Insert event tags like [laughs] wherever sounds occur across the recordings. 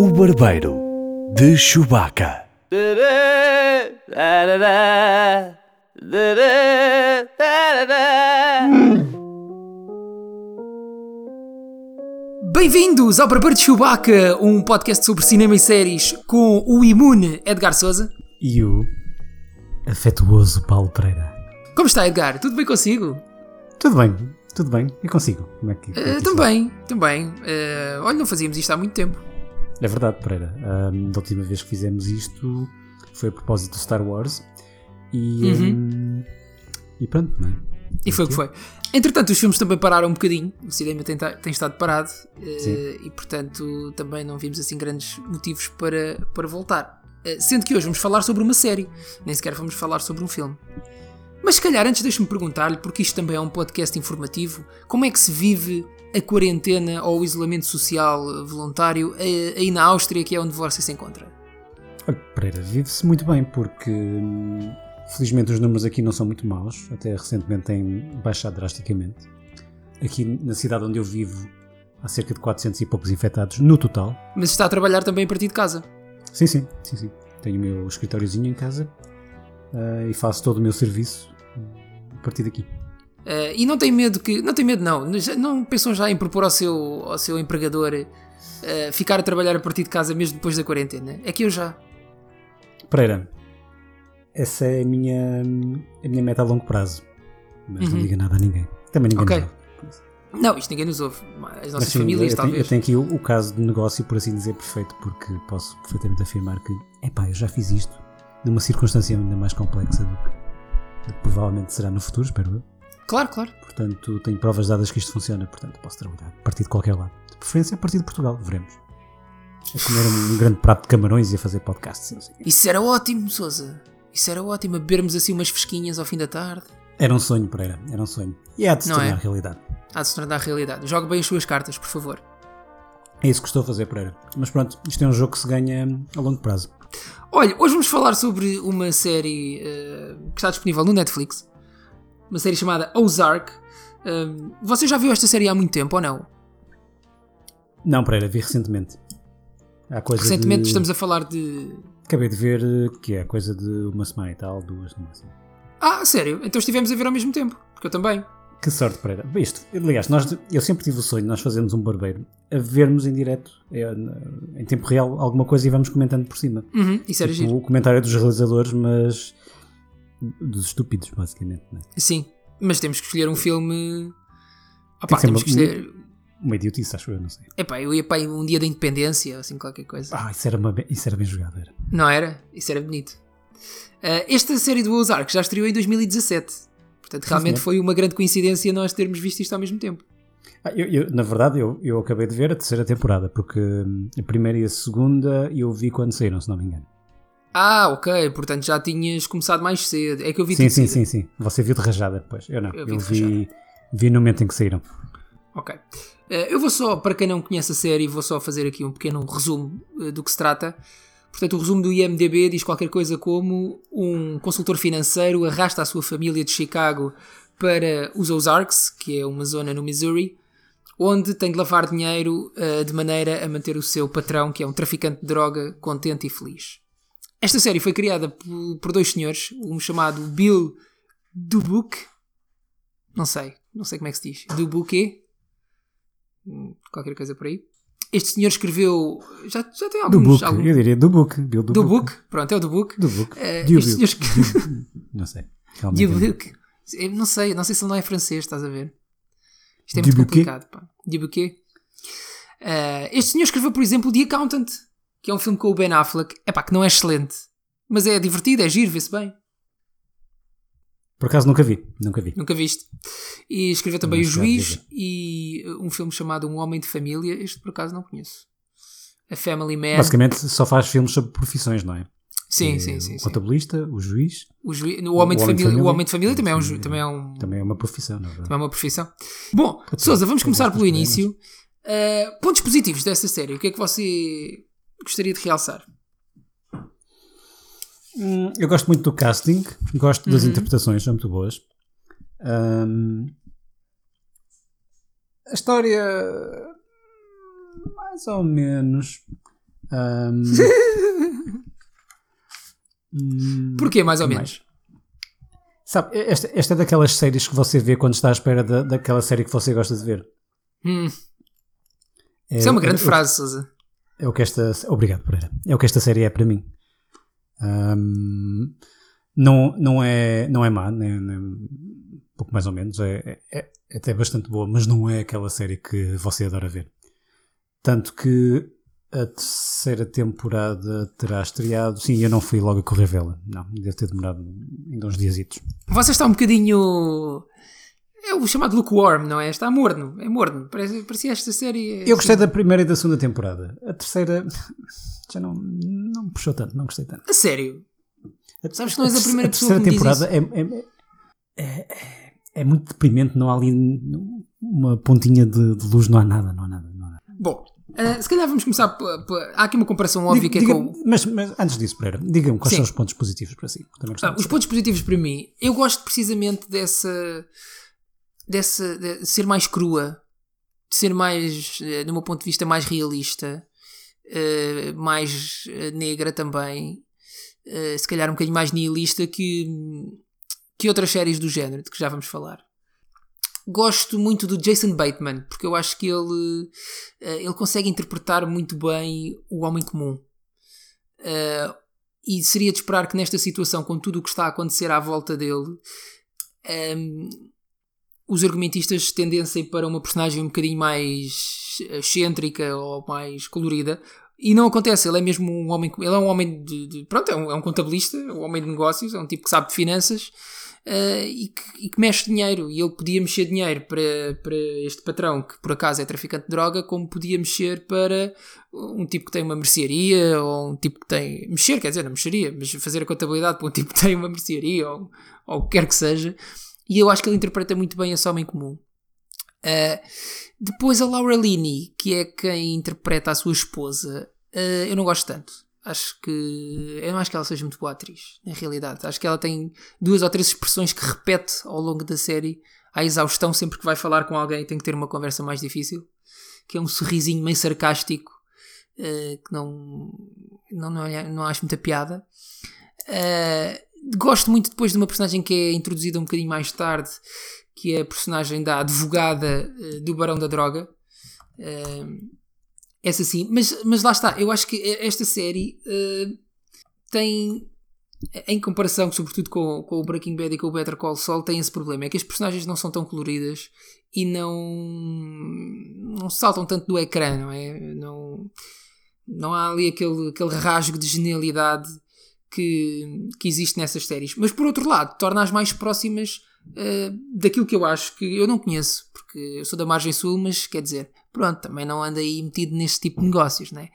O Barbeiro de Chewbacca. Bem-vindos ao Barbeiro de Chewbacca, um podcast sobre cinema e séries com o imune Edgar Souza. E o afetuoso Paulo Pereira. Como está, Edgar? Tudo bem consigo? Tudo bem, tudo bem. E consigo? Como é que, como é que Uh, também, também. Uh, olha, não fazíamos isto há muito tempo. É verdade, Pereira. Ahm, da última vez que fizemos isto foi a propósito do Star Wars. E, ahm, e pronto, não é? E foi o que foi. Entretanto, os filmes também pararam um bocadinho. O cinema tem, tem estado parado. uh, e, portanto, também não vimos assim grandes motivos para, para voltar. Uh, sendo que hoje vamos falar sobre uma série. Nem sequer vamos falar sobre um filme. Mas se calhar antes deixe-me perguntar-lhe, porque isto também é um podcast informativo, como é que se vive a quarentena ou o isolamento social eh, voluntário eh, aí na Áustria, que é onde você se encontra? Pereira, vive-se muito bem porque hum, felizmente os números aqui não são muito maus, até recentemente têm baixado drasticamente. Aqui na cidade onde eu vivo há cerca de 400 e poucos infectados no total. Mas está a trabalhar também a partir de casa. Sim, sim, sim, sim. Tenho o meu escritóriozinho em casa ah, e faço todo o meu serviço ah, a partir daqui. Eh, e não tem medo que. Não tem medo, não. Não pensam já em propor ao seu, ao seu empregador eh, ficar a trabalhar a partir de casa mesmo depois da quarentena? É que eu já. Pereira, essa é a minha, a minha meta a longo prazo. Mas não diga nada a ninguém. Também ninguém Uhum. Ok. nos ouve. Não, isto ninguém nos ouve. As Mas nossas sim, famílias, eu, talvez. eu tenho aqui o, o caso de negócio, por assim dizer, perfeito, porque posso perfeitamente afirmar que, epá, eu já fiz isto numa circunstância ainda mais complexa do que, do que provavelmente será no futuro, espero eu. Claro, claro. Portanto, tenho provas dadas que isto funciona, portanto, posso trabalhar a partir de qualquer lado. De preferência a partir de Portugal, veremos. A comer um grande prato de camarões e a fazer podcasts. não sei. Isso era ótimo, Sousa. Isso era ótimo, a bebermos assim umas fresquinhas ao fim da tarde. Era um sonho, Pereira, era um sonho. E há de se Não tornar é? realidade. Há de se tornar realidade. Jogue bem as suas cartas, por favor. É isso que estou a fazer, Pereira. Mas pronto, isto é um jogo que se ganha a longo prazo. Olha, hoje vamos falar sobre uma série eh, que está disponível no Netflix. Uma série chamada Ozark. Um, você já viu esta série há muito tempo ou não? Não, Pereira, vi recentemente. Há coisa Recentemente de... estamos a falar de. Acabei de ver eh, que é coisa de uma semana e tal, duas, não sei. Ah, sério? Então estivemos a ver ao mesmo tempo. Porque eu também. Que sorte, Pereira. Isto, aliás, nós, eu sempre tive o sonho de nós fazermos um barbeiro a vermos em direto, eh, em tempo real, alguma coisa e vamos comentando por cima. Uhum, isso era Tipo, giro. o comentário dos realizadores, mas dos estúpidos, basicamente. Né? Sim. Mas temos que escolher um filme. Ah, pá, temos uma- que escolher. Uma idiotice, acho eu, não sei. Epá, eu ia para um dia da independência, assim, qualquer coisa. Ah, isso era, uma, isso era bem jogado, era. Não era? Isso era bonito. Ah, esta série do Ozark já estreou em 2017. Portanto, realmente foi uma grande coincidência nós termos visto isto ao mesmo tempo. Ah, eu- eu- na verdade, eu, eu acabei de ver a terceira temporada, porque hum, a primeira e a segunda eu vi quando saíram, se não me engano. Ah, ok. Portanto, já tinhas começado mais cedo. É que eu vi Sim, tudo sim, sim, sim. Você viu de rajada depois. Eu não. Eu Eu, vi de vi, vi no momento em que saíram. Ok. Eh, eu vou só, para quem não conhece a série, vou só fazer aqui um pequeno resumo eh, do que se trata. Portanto, o resumo do IMDB diz qualquer coisa como um consultor financeiro arrasta a sua família de Chicago para os Ozarks, que é uma zona no Missouri, onde tem de lavar dinheiro eh, de maneira a manter o seu patrão, que é um traficante de droga, contente e feliz. Esta série foi criada por, dois senhores, um chamado Bill Dubuque, não sei, não sei como é que se diz, Dubuque, Hum, qualquer coisa por aí. Este senhor escreveu, já, já tem alguns... book, algum- eu diria book. Bill pronto, é o book. Eh, Do este senhor- Não sei. Realmente. Du book. Eu não sei, não sei se ele não é francês, estás a ver? Isto é muito Bouquet? complicado, pá. Du Bouquet. Eh, este senhor escreveu, por exemplo, The Accountant, que é um filme com o Ben Affleck, é pá, que não é excelente, mas é divertido, é giro, vê-se bem. Por acaso nunca vi. Nunca vi. Nunca viste. E escreveu também O Não a Juiz e uh, um filme chamado Um Homem de Família. Este por acaso não conheço. A Family Man. Basicamente só faz filmes sobre profissões, não é? Sim, sim, sim. O sim. contabilista, o juiz, O, juiz, o, homem de família, o Homem de Família também é, um, ju- também é, um, também é uma profissão, não é também é uma profissão. Bom, Sousa, vamos começar pelo início. Uh, pontos positivos desta série. O que é que você gostaria de realçar? Hum, Eu gosto muito do casting, gosto das Uhum. interpretações, são muito boas. Hum, a história, mais ou menos. Ahm, [laughs] hum, Porquê, mais ou menos? Sabe, esta, esta é daquelas séries que você vê quando está à espera da, daquela série que você gosta de ver. Hum, isso é uma grande é- frase, Sousa. É o que esta. Obrigado, Pereira. É o que esta série é para mim. Ahm, não, não, é, não é má, nem, nem- um pouco mais ou menos. É, é, é até bastante boa, mas não é aquela série que você adora ver. Tanto que a terceira temporada terá estreado. Sim, eu não fui logo a correr vê-la. Não, deve ter demorado ainda uns diazitos. Você está um bocadinho. É o chamado lukewarm, não é? Está morno. É morno. Parece, parecia esta série. Eu gostei da primeira e da segunda temporada. A terceira [laughs] já não, não me puxou tanto, não gostei tanto. A sério. A- Sabes que não és a primeira a pessoa que terceira me diz temporada é, é, é, é- é muito deprimente, não há ali uma pontinha de, de luz, não há nada, não há nada. Não há nada. Bom, eh, se calhar vamos começar. Há aqui uma comparação óbvia que é Diga- com. mas, mas antes disso, Pereira, diga-me quais Sim. são os pontos positivos para si. Ah, os pontos positivos para mim, eu gosto precisamente dessa. Dessa. de ser mais crua, de ser mais. eh, do meu ponto de vista, mais realista, eh, mais eh, negra também, eh, se calhar um bocadinho mais nihilista que. que outras séries do género, de que já vamos falar. Gosto muito do Jason Bateman, porque eu acho que ele, ele consegue interpretar muito bem o homem comum. Eh, e seria de esperar que nesta situação, com tudo o que está a acontecer à volta dele, ehm, os argumentistas tendessem para uma personagem um bocadinho mais excêntrica ou mais colorida. E não acontece, ele é mesmo um homem. Ele é um homem de. de- pronto, é um, é um contabilista, um homem de negócios, é um tipo que sabe de finanças eh, e, que, e que mexe dinheiro. E ele podia mexer dinheiro para, para este patrão, que por acaso é traficante de droga, como podia mexer para um tipo que tem uma mercearia, ou um tipo que tem. Mexer, quer dizer, não mexeria, mas fazer a contabilidade para um tipo que tem uma mercearia, ou, ou o que quer que seja. E eu acho que ele interpreta muito bem esse homem comum. Uh, depois a Laura Linney, que é quem interpreta a sua esposa, uh, eu não gosto tanto. Acho que. Eu não acho que ela seja muito boa atriz, na realidade. Acho que ela tem duas ou três expressões que repete ao longo da série à exaustão sempre que vai falar com alguém tem que ter uma conversa mais difícil. Que é um sorrisinho meio sarcástico uh, que não, não, não, não acho muita piada. Uh, gosto muito depois de uma personagem que é introduzida um bocadinho mais tarde, que é a personagem da advogada uh, do Barão da Droga. Essa sim, mas, mas lá está, eu acho que esta série uh, tem, em comparação, sobretudo com, com o Breaking Bad e com o Better Call Saul, tem esse problema: é que as personagens não são tão coloridas e não, não saltam tanto do ecrã, não é? Não, não há ali aquele, aquele rasgo de genialidade que, que existe nessas séries. Mas por outro lado, torna-as mais próximas uh, daquilo que eu acho que eu não conheço, porque eu sou da margem sul, mas quer dizer, pronto, também não ando aí metido neste tipo de negócios, né?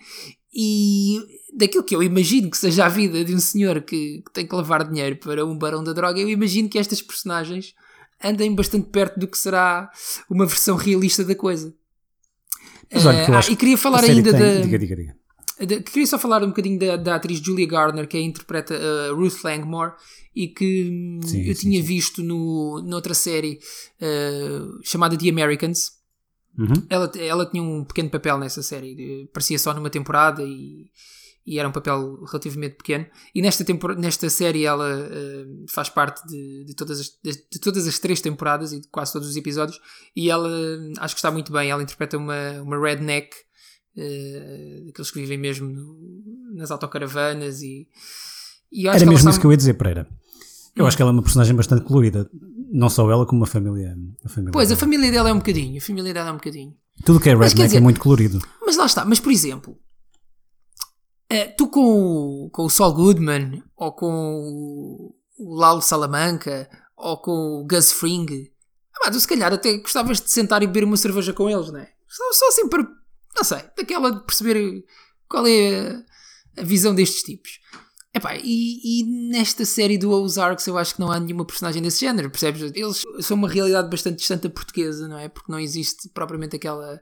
E daquilo que eu imagino que seja a vida de um senhor que, que tem que levar dinheiro para um barão da droga, eu imagino que estas personagens andem bastante perto do que será uma versão realista da coisa. Mas olha, Uh, acho e queria falar ainda tem- da. Diga, diga, diga. Queria só falar um bocadinho da, da atriz Julia Gardner, que é a interpreta uh, Ruth Langmore, e que hum, Sim, eu sim, tinha sim. visto no, noutra série uh, chamada The Americans. Uhum. Ela, ela tinha um pequeno papel nessa série, parecia só numa temporada e, e era um papel relativamente pequeno. E nesta, tempor- nesta série ela uh, faz parte de, de todas as, de, de todas as três temporadas e de quase todos os episódios. E ela hum, acho que está muito bem. Ela interpreta uma, uma redneck, daqueles que vivem mesmo no- nas autocaravanas. E, e Era mesmo isso que eu ia dizer, Pereira. Eu Hum. acho que ela é uma personagem bastante colorida. Não só ela, como a família. A família Pois, a dela. família dela é um bocadinho. A família dela é um bocadinho. Tudo que é Mas quer redneck dizer- é muito colorido. Mas lá está, mas por exemplo, eh, tu com o, com o Saul Goodman, ou com o, Lalo Salamanca, ou com o Gus Fring, ah, pá, tu se calhar até gostavas de sentar e beber uma cerveja com eles, não é? Só, só assim para, não sei, daquela de perceber qual é a, visão destes tipos. Epá, e, e nesta série do Ozarks eu acho que não há nenhuma personagem desse género, percebes? Eles são uma realidade bastante distante da portuguesa, não é? Porque não existe propriamente aquela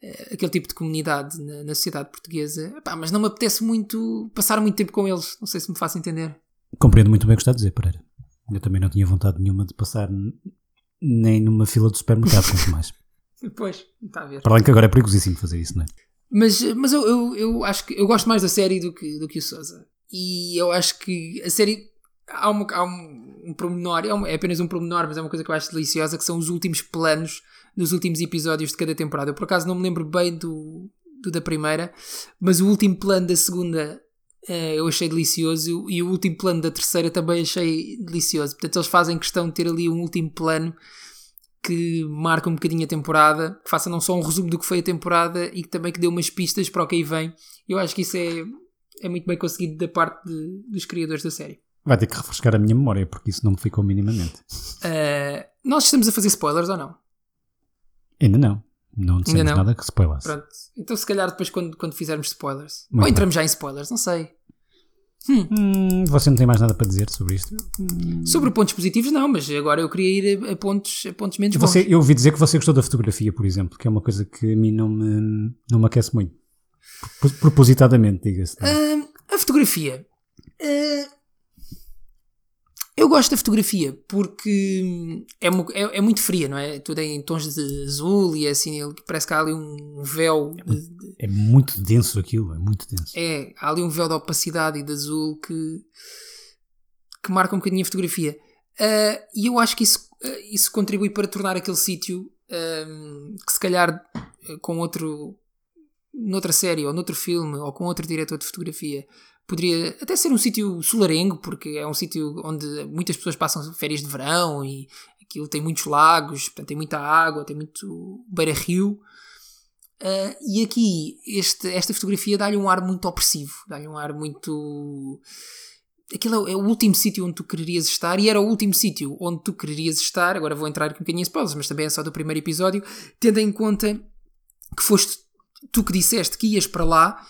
eh, aquele tipo de comunidade na, na sociedade portuguesa. Epá, mas não me apetece muito passar muito tempo com eles. Não sei se me faço entender. Compreendo muito bem o que está a dizer, Pereira. Eu também não tinha vontade nenhuma de passar nem numa fila de supermercado, quanto mais. Pois, está a ver. Para além que agora é perigosíssimo fazer isso, não é? Mas, mas eu, eu, eu acho que eu gosto mais da série do que, do que o Sousa. E eu acho que a série. Há, uma, há um, um pormenor, é, uma- é apenas um pormenor, mas é uma coisa que eu acho deliciosa, que são os últimos planos dos últimos episódios de cada temporada. Eu por acaso não me lembro bem do, do da primeira, mas o último plano da segunda eh, eu achei delicioso e o último plano da terceira também achei delicioso. Portanto, eles fazem questão de ter ali um último plano que marca um bocadinho a temporada, que faça não só um resumo do que foi a temporada e que também que dê umas pistas para o que aí vem. Eu acho que isso é, é muito bem conseguido da parte de- dos criadores da série. Vai ter que refrescar a minha memória, porque isso não me ficou minimamente. Eh, nós estamos a fazer spoilers ou não? Ainda não. Não dissemos não? nada que spoilers. Pronto. Então, se calhar, depois, quando, quando fizermos spoilers, Muito ou entramos já em spoilers, não sei. Hum, você não tem mais nada para dizer sobre isto? Sobre pontos positivos, não, mas agora eu queria ir a, a pontos, a pontos menos Você, bons. eu ouvi dizer que você gostou da fotografia, por exemplo, que é uma coisa que a mim não me, não me aquece muito. Pro- Propositadamente, diga-se. Ah, a fotografia. Ah, eu gosto da fotografia porque hum, é, é, é muito fria, não é? Tudo em tons de azul e assim, ele- parece que há ali um véu. de- de- É muito denso aquilo, é muito denso. é, há ali um véu de opacidade e de azul que, que marca um bocadinho a fotografia. Ah, e eu acho que isso, ah, isso contribui para tornar aquele sítio ahm, que se calhar ah, com outro noutra série ou noutro filme ou com outro diretor de fotografia poderia até ser um sítio solarengo porque é um sítio onde muitas pessoas passam férias de verão e aquilo tem muitos lagos, portanto tem muita água, tem muito beira-rio Uh, e aqui este- esta fotografia dá-lhe um ar muito opressivo, dá-lhe um ar muito. Aquilo é, é o último sítio onde tu quererias estar e era o último sítio onde tu quererias estar. Agora vou entrar aqui um bocadinho em spoilers, mas também é só do primeiro episódio. Tendo em conta que foste tu que disseste que ias para lá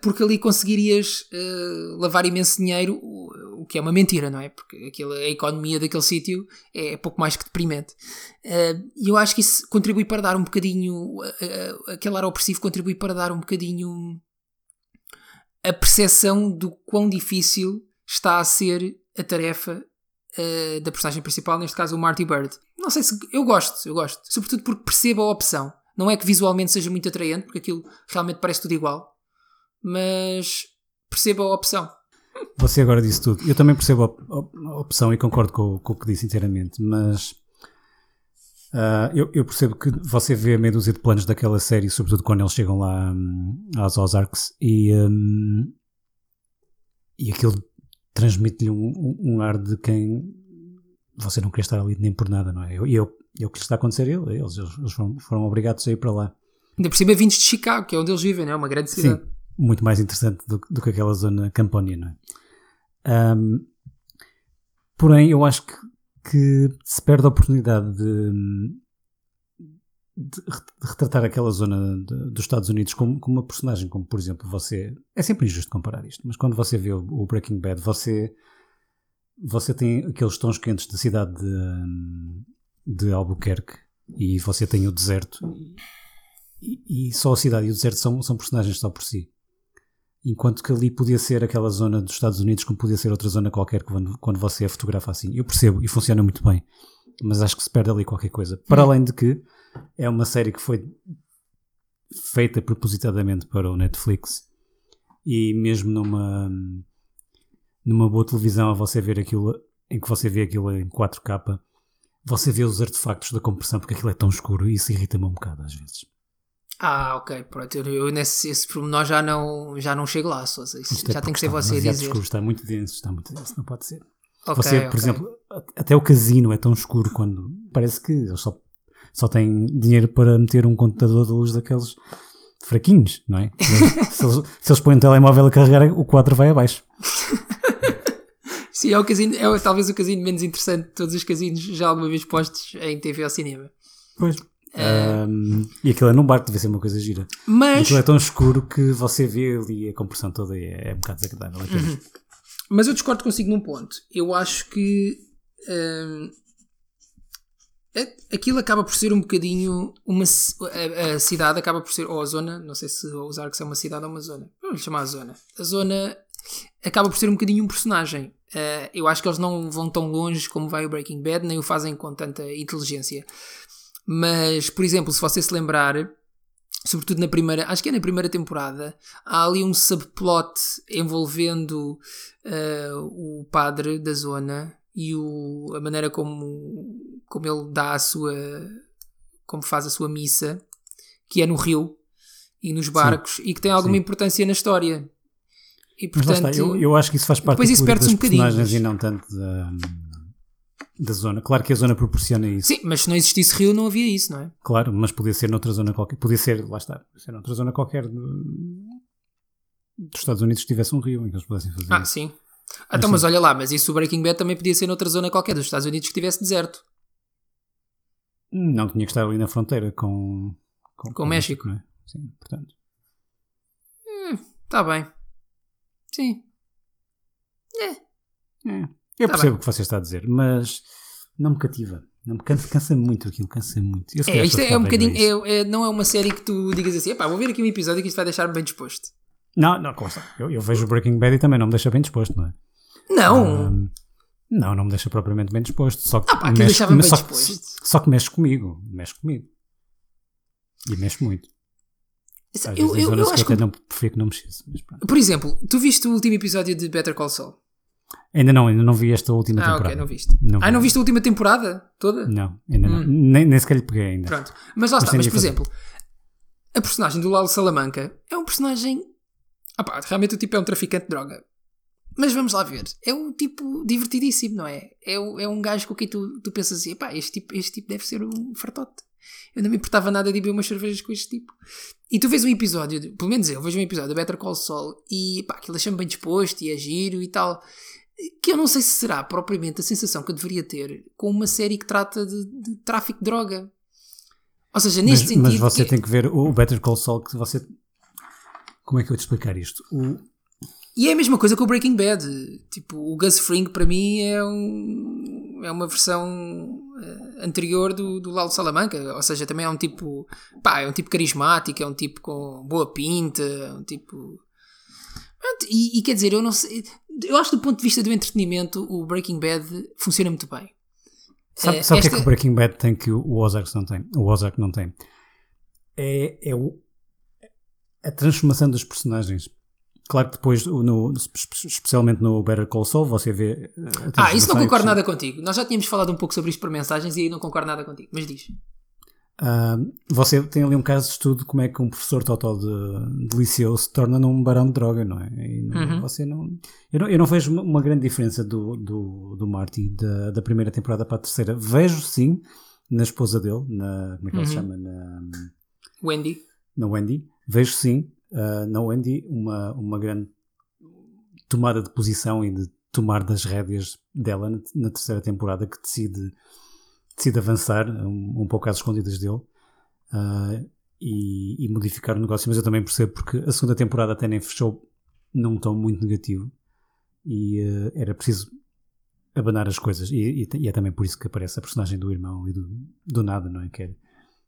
porque ali conseguirias uh, lavar imenso dinheiro, o, que é uma mentira, não é? Porque aquilo, a economia daquele sítio é pouco mais que deprimente. Uh, E eu acho que isso contribui para dar um bocadinho. aquele ar opressivo contribui para dar um bocadinho a percepção do quão difícil está a ser a tarefa uh, da personagem principal, neste caso o Marty Bird. Não sei se. Eu gosto, eu gosto. Sobretudo porque percebo a opção. Não é que visualmente seja muito atraente, porque aquilo realmente parece tudo igual. Mas percebo a opção. Você agora disse tudo. Eu também percebo a, a- a opção e concordo com, com o que disse inteiramente, mas ah, eu, eu percebo que você vê meia dúzia de planos daquela série, sobretudo quando eles chegam lá hum, aos Ozarks, e, hum, e aquilo transmite-lhe um, um- um ar de quem você não quer estar ali nem por nada, não é? E eu, eu, o que está a acontecer a ele, eles, eles foram, foram obrigados a ir para lá. Ainda por cima vindos de Chicago, que é onde eles vivem, não é? Uma grande cidade. Sim, muito mais interessante do, do que aquela zona campónia, não é? Ahm, porém, eu acho que, que se perde a oportunidade de, de re- de retratar aquela zona de- dos Estados Unidos como, como uma personagem, como por exemplo você. É sempre injusto comparar isto, mas quando você vê o, o Breaking Bad, você, você tem aqueles tons quentes da cidade de, de Albuquerque e você tem o deserto e, e só a cidade e o deserto são, são personagens só por si. Enquanto que ali podia ser aquela zona dos Estados Unidos, como podia ser outra zona qualquer quando, quando você a fotografa assim. Eu percebo e funciona muito bem, mas acho que se perde ali qualquer coisa. Para além de que é uma série que foi feita propositadamente para o Netflix e mesmo numa, numa boa televisão, a você ver aquilo em que você vê aquilo em 4K, você vê os artefactos da compressão porque aquilo é tão escuro e isso irrita-me um bocado às vezes. Ah, ok, pronto. Eu, eu nesse esse pormenor já não, já não chego lá, Sousa. Isso é já tem que ser você a dizer. escuro, está muito denso, está muito denso, não pode ser. Ok, Você, por ok. exemplo, até o casino é tão escuro quando parece que eles só, só têm dinheiro para meter um contador de luz daqueles fraquinhos, não é? se, eles, [laughs] se eles põem um telemóvel a carregar, o quadro vai abaixo. [laughs] Sim, é, o casino, é talvez o casino menos interessante de todos os casinos já alguma vez postos em TV ou cinema. Pois. Ahm, e aquilo é num barco, deve ser uma coisa gira. E Mas, aquilo é tão escuro que você vê ali a compressão toda e é, é um bocado desagradável. é pena. mas eu discordo consigo num ponto. Eu acho que a- aquilo acaba por ser um bocadinho uma a, a cidade acaba por ser ou a zona, não sei se vou usar que é uma cidade ou uma zona. Vamos chamar a zona. A zona acaba por ser um bocadinho um personagem. Uh, eu acho que eles não vão tão longe como vai o Breaking Bad, nem o fazem com tanta inteligência. Mas, por exemplo, se você se lembrar, sobretudo na primeira, acho que é na primeira temporada, há ali um subplot envolvendo uh, o padre da zona e o, a maneira como, como ele dá a sua. como faz a sua missa, que é no rio e nos barcos, Sim. e que tem alguma Sim. importância na história. E, portanto, está, eu, eu acho que isso faz parte depois isso perde um personagens e não tanto da, da zona. Claro que a zona proporciona isso. Sim, mas se não existisse rio não havia isso, não é? Claro, mas podia ser noutra zona qualquer. Podia ser, lá está, ser noutra zona qualquer dos Estados Unidos tivesse um rio em que eles pudessem fazer Ah, sim. Então, mas olha lá, mas isso o Breaking Bad também podia ser noutra zona qualquer dos Estados Unidos que tivesse deserto. Não, tinha que estar ali na fronteira com... Com, com o México. México é? Sim, portanto... Está hum, bem. Sim. É. é. Eu tá percebo o que você está a dizer, mas não me cativa. Não me cansa, [laughs] cansa muito aquilo, cansa muito. Eu é, isto é, é um bocadinho. É, é, não é uma série que tu digas assim, vou ver aqui um episódio que isto vai deixar-me bem disposto. Não, não, como eu, eu vejo Breaking Bad e também não me deixa bem disposto, não é? Não! Um, não, não me deixa propriamente bem disposto. Só que ah, pá, mexe, bem só, disposto. Só que mexe comigo, mexe comigo. E mexe muito. Às eu, vezes eu, eu, acho que eu não, prefiro que não mexesse. Por exemplo, tu viste o último episódio de Better Call Saul? Ainda não, ainda não vi esta última ah, temporada. ok, não viste. Não ah, não viste a última temporada toda? Não, ainda hum. não. Nem, nem sequer lhe peguei ainda. Pronto. Mas lá mas está, mas por exemplo, a personagem do Lalo Salamanca é um personagem. Ah pá, realmente o tipo é um traficante de droga. Mas vamos lá ver. É um tipo divertidíssimo, não é? É, é um gajo com quem tu, tu pensas assim: pá, este tipo, este tipo deve ser um fartote. Eu não me importava nada de beber umas cervejas com este tipo. E tu vês um episódio, pelo menos eu vejo um episódio da Better Call Saul e pá, aquilo deixa-me bem disposto e é giro e tal. Que eu não sei se será propriamente a sensação que eu deveria ter com uma série que trata de, de tráfico de droga. Ou seja, neste mas, sentido. Mas você é... tem que ver o Better Call Saul que você. Como é que eu vou te explicar isto? O... E é a mesma coisa com o Breaking Bad. Tipo, o Gus Fring para mim é, um, é uma versão eh, anterior do, do Lalo Salamanca. Ou seja, também é um tipo. Pá, é um tipo carismático, é um tipo com boa pinta, é um tipo. E, e, quer dizer, eu não sei. Eu acho que do ponto de vista do entretenimento, o Breaking Bad funciona muito bem. Sabe, sabe o que é que o Breaking Bad tem que o Ozark não tem? O Ozark não tem. É, é o, a transformação dos personagens. Claro que depois, no, especialmente no Better Call Saul, você vê. Ah, isso não concordo nada contigo. Nós já tínhamos falado um pouco sobre isto por mensagens e aí não concordo nada contigo. Mas diz. Uh, você tem ali um caso de estudo como é que um professor total de, de liceu se torna num barão de droga, não é? Não, uhum. Você não eu, não. eu não vejo uma grande diferença do, do, do Marty da, da primeira temporada para a terceira. Vejo sim na esposa dele, na. Como é que uhum. ela se uhum. chama? Na, Wendy. Na Wendy. Vejo sim uh, na Wendy uma, uma grande tomada de posição e de tomar das rédeas dela na, na terceira temporada que decide decide avançar um, um pouco às escondidas dele uh, e, e, modificar o negócio, mas eu também percebo porque a segunda temporada até nem fechou num tom muito negativo e uh, era preciso abanar as coisas e, e, e, é também por isso que aparece a personagem do irmão e do, do nada, não é? Que, é?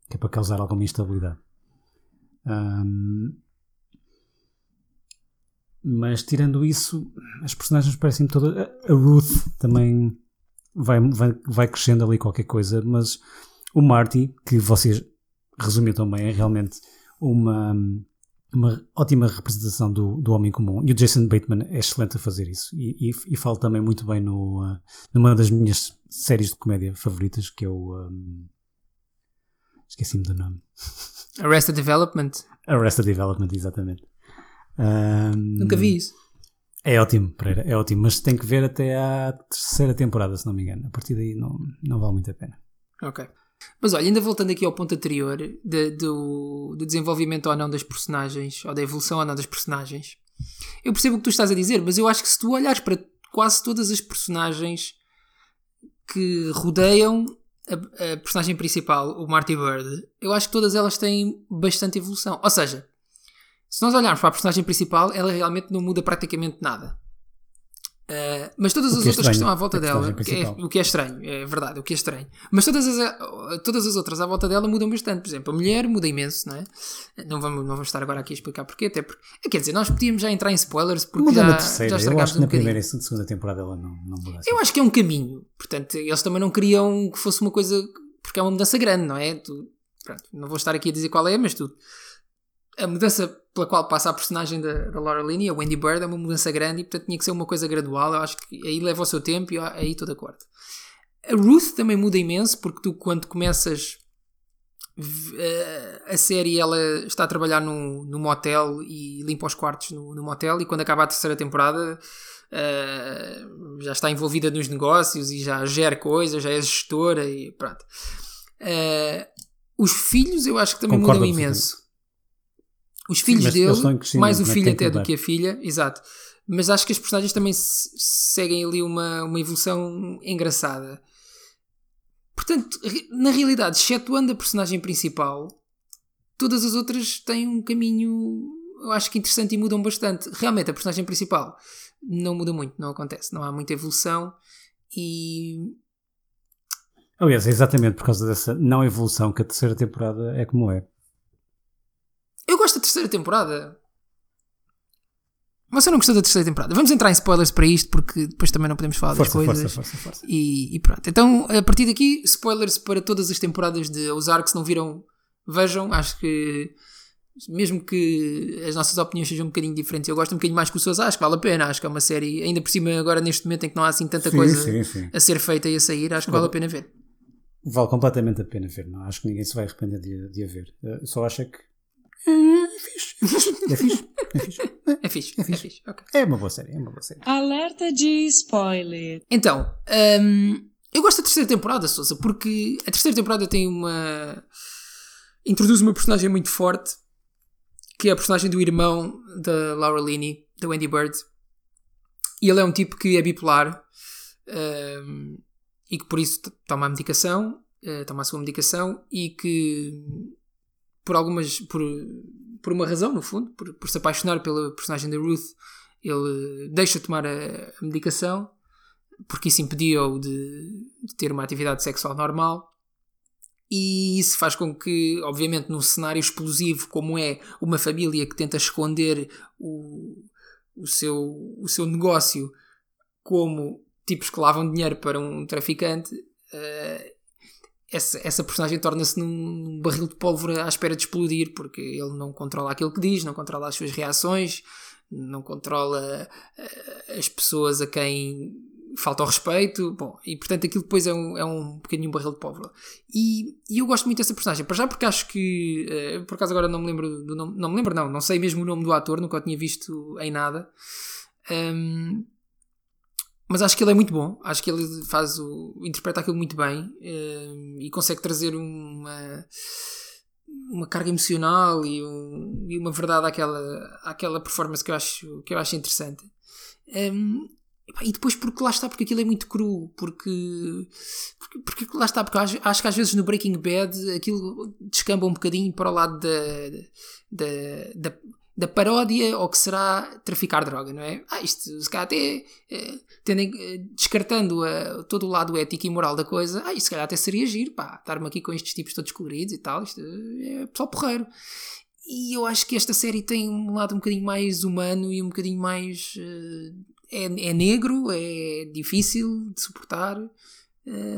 que é para causar alguma instabilidade. Um, mas tirando isso, as personagens parecem todas. A Ruth também vai, vai, vai crescendo ali qualquer coisa, mas o Marty, que vocês resumiram também, é realmente uma, uma ótima representação do, do homem comum. E o Jason Bateman é excelente a fazer isso. E, e, e fala também muito bem no, uh, numa das minhas séries de comédia favoritas, que é o. Um, Esqueci-me do nome. Arrested Development. Arrested Development, exatamente. Um, Nunca vi isso. É ótimo, Pereira, é ótimo, mas tem que ver até à terceira temporada, se não me engano. A partir daí não, não vale muito a pena. Ok. Mas olha, ainda voltando aqui ao ponto anterior de, do, do desenvolvimento ou não das personagens, ou da evolução ou não das personagens, eu percebo o que tu estás a dizer, mas eu acho que se tu olhares para quase todas as personagens que rodeiam a, a personagem principal, o Marty Bird, eu acho que todas elas têm bastante evolução. Ou seja, se nós olharmos para a personagem principal, ela realmente não muda praticamente nada. Uh, mas todas as é outras que estão à volta dela, é, o que é estranho, é verdade, o que é estranho. Mas todas as, todas as outras à volta dela mudam bastante. Por exemplo, a mulher muda imenso, não é? Não vamos, não vamos estar agora aqui a explicar porquê, até porque, quer dizer, nós podíamos já entrar em spoilers porque muda já, na terceira. já estragámos Eu acho que na primeira e segunda temporada ela não, não muda assim. Eu acho que é um caminho, portanto, eles também não queriam que fosse uma coisa, porque é uma mudança grande, não é? Tu, pronto, não vou estar aqui a dizer qual é, mas tu a mudança pela qual passa a personagem da, da Laura Linney, a Wendy Bird, é uma mudança grande e portanto tinha que ser uma coisa gradual. Eu acho que aí leva o seu tempo e aí estou de acordo. A Ruth também muda imenso porque tu, quando começas a série, ela está a trabalhar no, no motel e limpa os quartos no, no motel. E quando acaba a terceira temporada, uh, já está envolvida nos negócios e já gera coisas, já é gestora e pronto. Uh, os filhos, eu acho que também Concordo mudam imenso. Os filhos Sim, dele, mais o é filho até do que a filha, exato. Mas acho que as personagens também seguem ali uma, uma evolução engraçada. Portanto, na realidade, excetuando a personagem principal, todas as outras têm um caminho, eu acho que interessante e mudam bastante. Realmente, a personagem principal não muda muito, não acontece, não há muita evolução e. Aliás, é exatamente por causa dessa não evolução que a terceira temporada é como é. Terceira temporada. Você não gostou da terceira temporada? Vamos entrar em spoilers para isto porque depois também não podemos falar força, das coisas. Força, força, força. E, e, pronto. Então, a partir daqui, spoilers para todas as temporadas de Ozark. Se não viram, vejam. Acho que, mesmo que as nossas opiniões sejam um bocadinho diferentes, eu gosto um bocadinho mais que o Sousa. Acho que vale a pena. Acho que é uma série, ainda por cima, agora neste momento em que não há assim tanta sim, coisa sim, sim. a ser feita e a sair, acho que vale a pena ver. Vale completamente a pena ver. Não acho que ninguém se vai arrepender de, de a ver. Eu só acho é que é fixe. É fixe. É fixe. É fixe. É fixe. É, fixe. Okay. é uma boa série. É uma boa série. Alerta de spoiler. Então, um, eu gosto da terceira temporada, Sousa, porque a terceira temporada tem uma. introduz uma personagem muito forte, que é a personagem do irmão da Laura Linney, da Wendy Bird. E ele é um tipo que é bipolar um, e que por isso toma a medicação, uh, toma a sua medicação e que por algumas. Por, por uma razão, no fundo, por, por se apaixonar pela personagem da Ruth, ele deixa tomar a, a medicação porque isso impedia-o de, de, ter uma atividade sexual normal. E isso faz com que, obviamente, num cenário explosivo como é uma família que tenta esconder o, o, seu, o seu negócio como tipos que lavam dinheiro para um traficante, uh, essa, essa personagem torna-se num barril de pólvora à espera de explodir, porque ele não controla aquilo que diz, não controla as suas reações, não controla uh, as pessoas a quem falta o respeito, bom, e portanto aquilo depois é um, é um barril de pólvora. E, e eu gosto muito dessa personagem, para já porque acho que, uh, por acaso agora não me lembro do nome, não me lembro não, não sei mesmo o nome do ator, nunca o tinha visto em nada. Um, mas acho que ele é muito bom, acho que ele faz o, interpreta aquilo muito bem uh, e consegue trazer uma, uma carga emocional e, um, e, uma verdade àquela, àquela performance que eu acho, que eu acho interessante. Um, e depois porque lá está, porque aquilo é muito cru, porque, porque, porque lá está, porque acho, acho, que às vezes no Breaking Bad aquilo descamba um bocadinho para o lado da, da, da, da paródia ao que será traficar droga, não é? Ah, isto se calhar até eh, tendem, eh, descartando a, todo o lado ético e moral da coisa, ah, isto se calhar até seria giro, pá, estar-me aqui com estes tipos todos coloridos e tal, isto é pessoal porreiro. E eu acho que esta série tem um lado um bocadinho mais humano e um bocadinho mais. É, é negro, é difícil de suportar,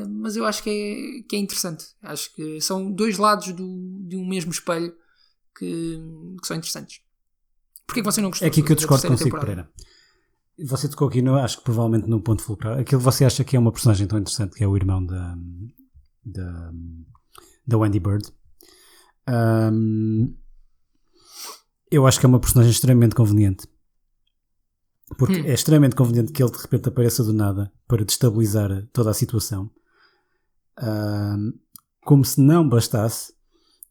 mas eu acho que é, que é interessante. Acho que são dois lados do, de um mesmo espelho que, que são interessantes. Porquê que você não gostou? É aqui que eu discordo consigo, temporada? Pereira. Você tocou aqui, no, acho que provavelmente no ponto fulcral. Aquilo que você acha que é uma personagem tão interessante, que é o irmão da, da, da Wendy Bird. Um, eu acho que é uma personagem extremamente conveniente. Porque hum. é extremamente conveniente que ele de repente apareça do nada para destabilizar toda a situação. Um, como se não bastasse,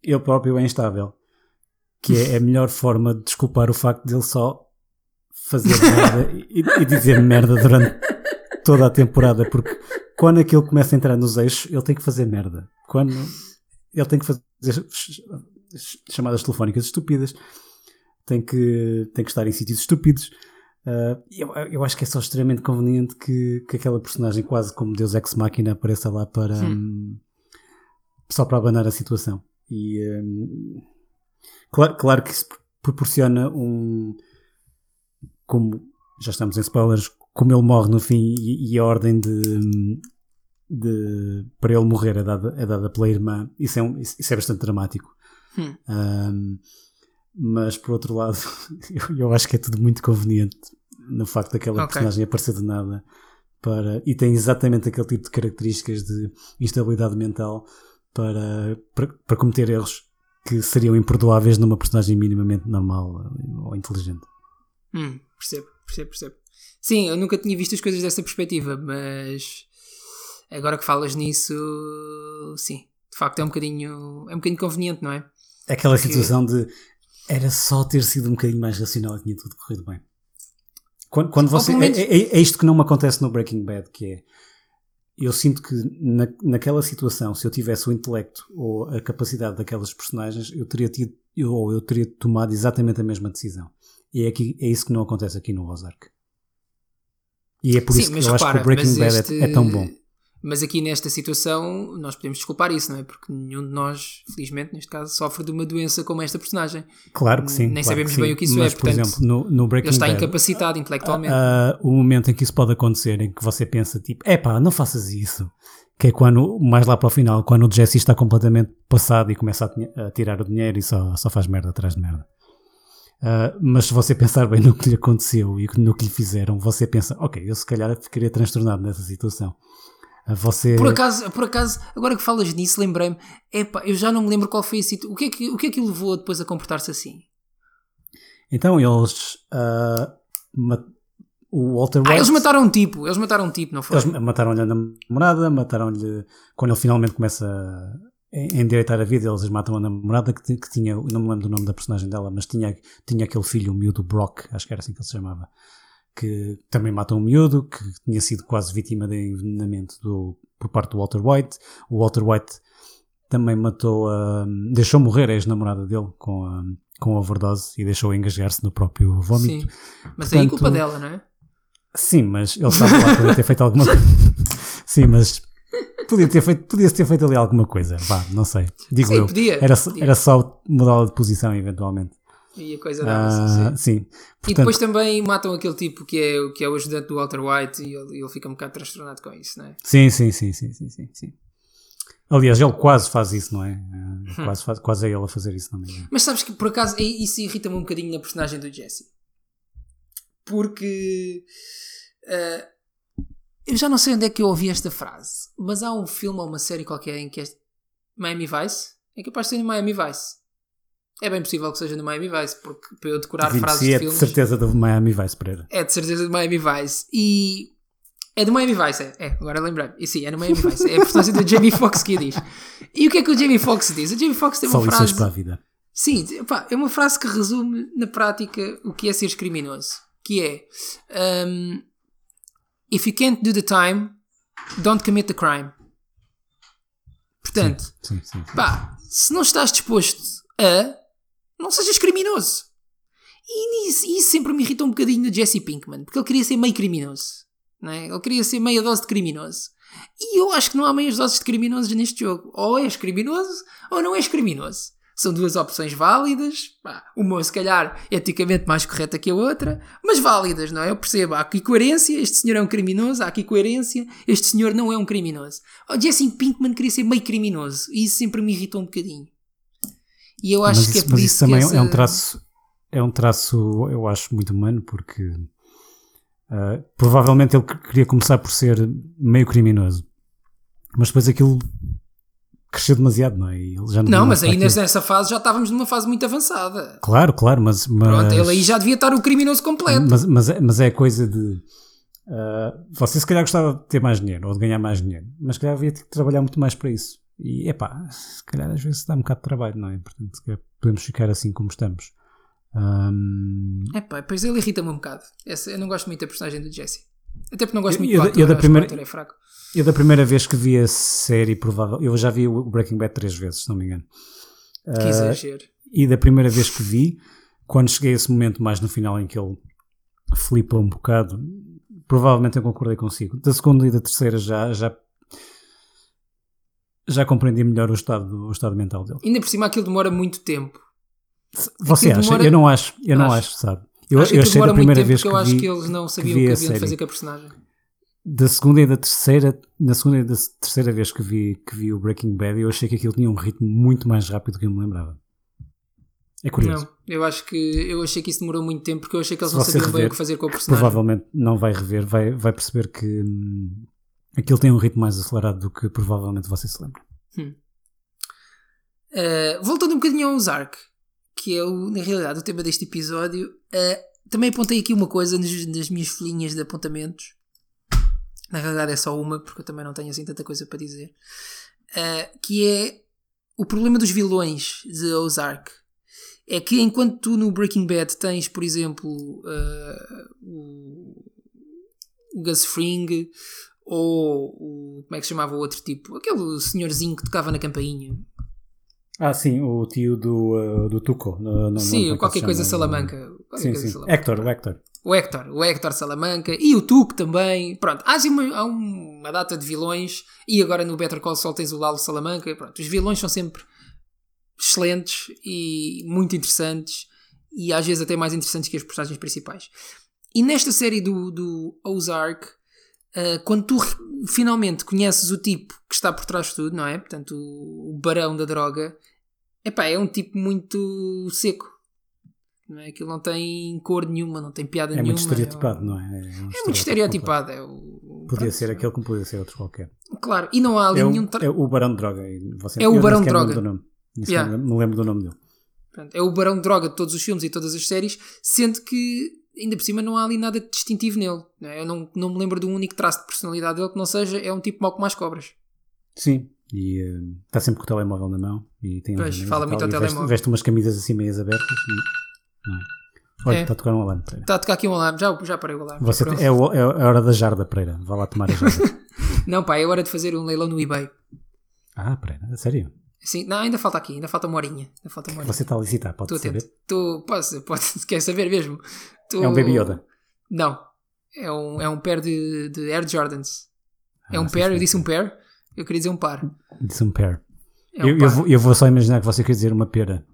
ele próprio é instável que é a melhor forma de desculpar o facto de ele só fazer merda e, e, dizer merda durante toda a temporada, porque quando aquilo começa a entrar nos eixos, ele tem que fazer merda. Quando ele tem que fazer chamadas telefónicas estúpidas, tem que, tem que estar em sítios estúpidos. Uh, eu, eu acho que é só extremamente conveniente que, que aquela personagem, quase como Deus Ex Machina, apareça lá para um, só para abanar a situação. E um, Claro, claro que isso proporciona um. Como já estamos em spoilers, como ele morre no fim e, e a ordem de, de, para ele morrer é dada, é dada pela irmã, isso é, um, isso é bastante dramático. Hum. Um, mas por outro lado, [laughs] eu, eu acho que é tudo muito conveniente no facto daquela Ok. personagem aparecer de nada para, e tem exatamente aquele tipo de características de instabilidade mental para, para, para cometer erros que seriam imperdoáveis numa personagem minimamente normal ou inteligente. Hum, percebo, percebo, percebo. Sim, eu nunca tinha visto as coisas dessa perspectiva, mas agora que falas nisso, sim, de facto é um bocadinho, é um bocadinho conveniente, não é? Aquela situação de era só ter sido um bocadinho mais racional e tinha tudo corrido bem. Quando, quando você, menos- é, é- é isto que não me acontece no Breaking Bad, que é eu sinto que na, naquela situação, se eu tivesse o intelecto ou a capacidade daquelas personagens, eu teria tido eu, ou eu teria tomado exatamente a mesma decisão. E é, aqui, é isso que não acontece aqui no Ozark. E é por isso que eu acho que o Breaking Bad é- este- é, tão bom. Mas aqui nesta situação nós podemos desculpar isso, não é? Porque nenhum de nós, felizmente, neste caso, sofre de uma doença como esta personagem. Claro que sim. nem claro sabemos que sim. bem o que isso é, Mas, por portanto, exemplo, no, no Breaking Ele está Bad, incapacitado intelectualmente. Ah, o momento em que isso pode acontecer, em que você pensa tipo, epá, não faças isso. Que é quando, mais lá para o final, quando o Jesse está completamente passado e começa a, a tirar o dinheiro e só, só faz merda atrás de merda. Ah, mas se você pensar bem no que lhe aconteceu e no que lhe fizeram, você pensa, ok, eu se calhar ficaria transtornado nessa situação. Ah, você. Por acaso, por acaso, agora que falas nisso, lembrei-me, epá, eu já não me lembro qual foi a situação. O que é que, o que, é que levou depois a comportar-se assim? Então eles. ah, ma- o Walter Ah, White. eles mataram um tipo, eles mataram um tipo, não foi? Eles mataram-lhe a namorada, mataram-lhe. Quando ele finalmente começa a en- endireitar a vida, eles matam a namorada que, que tinha. Não me lembro do nome da personagem dela, mas tinha, tinha aquele filho, o miúdo Brock, acho que era assim que ele se chamava. Que também matam um miúdo, que tinha sido quase vítima de envenenamento do, por parte do Walter White. O Walter White também matou a. deixou morrer a ex-namorada dele com a, com a overdose e deixou engasgar-se no próprio vómito. Sim. Mas aí é Portanto, culpa dela, não é? Sim, mas ele estava lá, podia ter feito alguma coisa. [laughs] Sim, mas podia ter feito, podia ter feito ali alguma coisa. Vá, não sei. Digo Sim, eu. podia, era, podia. era só mudá-la de posição, eventualmente. E a coisa dava-se, Ah, sim. sim. E Portanto, depois também matam aquele tipo que é, o- que é o ajudante do Walter White e ele, ele fica um bocado transtornado com isso, não é? sim, sim, sim, sim, sim, sim, sim. Aliás, ele quase faz isso, não é? Hum. Quase, faz, quase é ele a fazer isso, não engano. Mas sabes que por acaso isso irrita-me um bocadinho na personagem do Jesse. Porque ah, eu já não sei onde é que eu ouvi esta frase, mas há um filme ou uma série qualquer em que Miami Vice é capaz de ser Miami Vice. É bem possível que seja no Miami Vice, porque para eu decorar frases de é de filmes certeza do Miami Vice Pereira. é de certeza do Miami Vice. E é do Miami Vice, é. É, agora lembrei. E sim, é no Miami Vice. É a personagem do Jamie Foxx que a diz. E o que é que o Jamie Foxx diz? O Jamie Foxx tem Só uma lições frase. para a vida. Sim, pá, é uma frase que resume na prática o que é ser criminoso. Que é um, If you can't do the time, don't commit the crime. Portanto, Sim, sim. sim. pá, se não estás disposto a, não sejas criminoso. E isso, isso sempre me irrita um bocadinho no Jesse Pinkman, porque ele queria ser meio criminoso. Não é? Ele queria ser meia dose de criminoso. E eu acho que não há meias doses de criminosos neste jogo. Ou és criminoso ou não és criminoso. São duas opções válidas. Uma, se calhar, eticamente mais correta que a outra, mas válidas, não é? Eu percebo. Há aqui coerência. Este senhor é um criminoso. Há aqui coerência. Este senhor não é um criminoso. O Jesse Pinkman queria ser meio criminoso. E isso sempre me irritou um bocadinho. E eu acho mas que isso, é mas isso, também que é um essa- traço é um traço eu acho muito humano porque ah, provavelmente ele que- queria começar por ser meio criminoso mas depois aquilo cresceu demasiado não é ele já não, Não, mas aí para aquilo. nessa fase já estávamos numa fase muito avançada. claro claro mas, mas Pronto, ele aí já devia estar o criminoso completo. mas, mas, é- mas é a coisa de ah, você se calhar gostava de ter mais dinheiro ou de ganhar mais dinheiro mas se calhar havia de trabalhar muito mais para isso e epá, se calhar às vezes dá um bocado de trabalho não é? portanto se calhar podemos ficar assim como estamos Ahm, Epá, pois ele irrita-me um bocado. Essa- eu não gosto muito da personagem do Jesse. Até porque não gosto Eu- muito eu do ator, eu da primeira- é fraco. Eu da primeira vez que vi a série, provável, eu já vi o Breaking Bad três vezes, se não me engano. Que Ah, exagero. e da primeira vez que vi, quando cheguei a esse momento mais no final em que ele flipa um bocado, provavelmente eu concordei consigo. Da segunda e da terceira já já já compreendi melhor o estado o estado mental dele. Ainda por cima aquilo demora muito tempo. Você Aquilo acha? demora- Eu não acho, eu não Acho. acho, sabe? Eu, acho que eu achei da primeira vez que eu acho que eles não sabiam vi o que a haviam de fazer com a personagem. da segunda e da terceira, na segunda e da terceira vez que vi, que vi o Breaking Bad, eu achei que aquilo tinha um ritmo muito mais rápido do que eu me lembrava. É curioso. Não. Eu acho que eu achei que isso demorou muito tempo porque eu achei que eles Se não sabiam bem rever, o que fazer com o personagem. Provavelmente não vai rever, vai, vai perceber que hum, aquilo tem um ritmo mais acelerado do que provavelmente você se lembra. Uh, voltando um bocadinho ao Ozark, que é o, na realidade o tema deste episódio, uh, também apontei aqui uma coisa nas, nas minhas folhinhas de apontamentos. Na realidade é só uma, porque eu também não tenho assim tanta coisa para dizer. Uh, que é o problema dos vilões de Ozark. É que enquanto tu no Breaking Bad tens, por exemplo, o, o Gus Fring ou o. Como é que se chamava o outro tipo? Aquele senhorzinho que tocava na campainha. Ah, sim, o tio do, uh, do Tuco. no- no- Sim, como qualquer coisa? Salamanca. Qualquer Sim, coisa sim. Salamanca. Hector, o Hector. O Hector, o Hector Salamanca e o Tuco também. Pronto, há, assim uma, há uma data de vilões e agora no Better Call Saul tens o Lalo Salamanca. Pronto, os vilões são sempre excelentes e muito interessantes e às vezes até mais interessantes que as personagens principais. E nesta série do, do Ozark, ah, quando tu finalmente conheces o tipo que está por trás de tudo, não é? Portanto, o, o barão da droga, epá, é um tipo muito seco. Não é? Aquilo não tem cor nenhuma, não tem piada É nenhuma. muito estereotipado, é, não é? É, um é muito estereotipado. É o, Podia pronto, ser aquele como podia ser outro qualquer. Claro, e não há ali É nenhum. tra- é o Barão de Droga. Você, É o Barão de Droga. nome. Yeah. me lembro- do nome dele. É o barão de droga de todos os filmes e todas as séries, sendo que ainda por cima não há ali nada de distintivo nele. não é? Eu não, não me lembro de um único traço de personalidade dele que não seja é um tipo mau como as cobras. Sim, e eh, está sempre com o telemóvel na mão e tem Pois, fala muito ao e veste, telemóvel. veste umas camisas assim meias abertas. e- não é? Olha, É. está a tocar um alarme. Pereira. Está a tocar aqui um alarme, já, já parei o alarme. Você tem- é, o- é a hora da jarda, Pereira. Vá lá tomar a jarda. [laughs] Não, pá, é hora de fazer um leilão no eBay. ah, Pereira, a sério? Sim, não, ainda falta aqui, ainda falta uma horinha. Ainda falta uma horinha. Você está a licitar, pode Estou saber? Estou, posso, posso, [laughs] quer saber mesmo? Tô- É um Baby Yoda. Não, é um, é um pair de, de Air Jordans. É Ah, um sim, pair, eu disse um pair, eu queria dizer um par. Disse um pair. É um eu, eu vou, eu vou só imaginar que você quer dizer uma pera.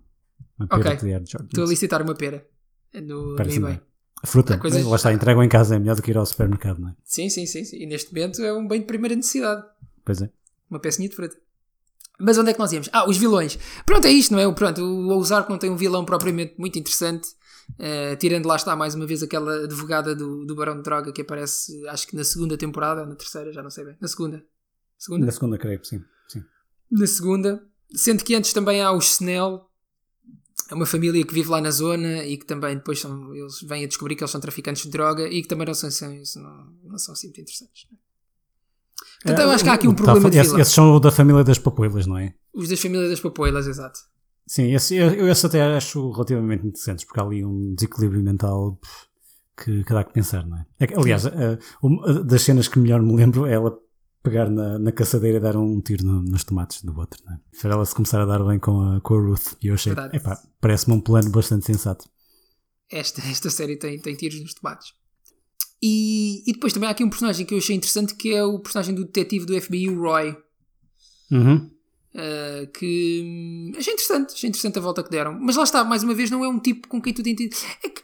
Uma pera Ok. de Air Jordan. Estou a licitar uma pera no, no Parece-me eBay. bem. Fruta, Há coisas- lá está, entregam em casa, é melhor do que ir ao supermercado, não é? Sim, sim, sim, sim. E neste momento é um bem de primeira necessidade. Pois é. Uma pecinha de fruta. Mas onde é que nós íamos? Ah, os vilões. Pronto, é isto, não é? Pronto, o Ozark não tem um vilão propriamente muito interessante. Eh, tirando lá está mais uma vez aquela advogada do, do Barão de Droga que aparece, acho que na segunda temporada ou na terceira, já não sei bem. Na segunda. Segunda? Na segunda, creio sim. sim. na segunda. Sendo que antes também há os Snell, é uma família que vive lá na zona e que também depois são, eles vêm a descobrir que eles são traficantes de droga e que também não são, não, não são assim muito interessantes. Portanto, eu É, acho que há aqui um problema de esses, vilão. esses são o da família das papoilas, não é? Os das famílias das papoilas, exato. Sim, esse, eu, esse até acho relativamente interessantes, porque há ali um desequilíbrio mental que, que dá que pensar, não é? É aliás, uma das cenas que melhor me lembro é ela pegar na, na caçadeira e dar um tiro no- nos tomates do outro, não é? Para ela se começar a dar bem com a, com a Ruth. E eu achei, epá, parece-me um plano bastante sensato. Esta, esta série tem, tem tiros nos tomates. E, e depois também há aqui um personagem que eu achei interessante que é o personagem do detetive do FBI, o Roy. Uhum. Uh, que hum, achei interessante, achei interessante a volta que deram. Mas lá está, mais uma vez, não é um tipo com quem tu te identificas. É que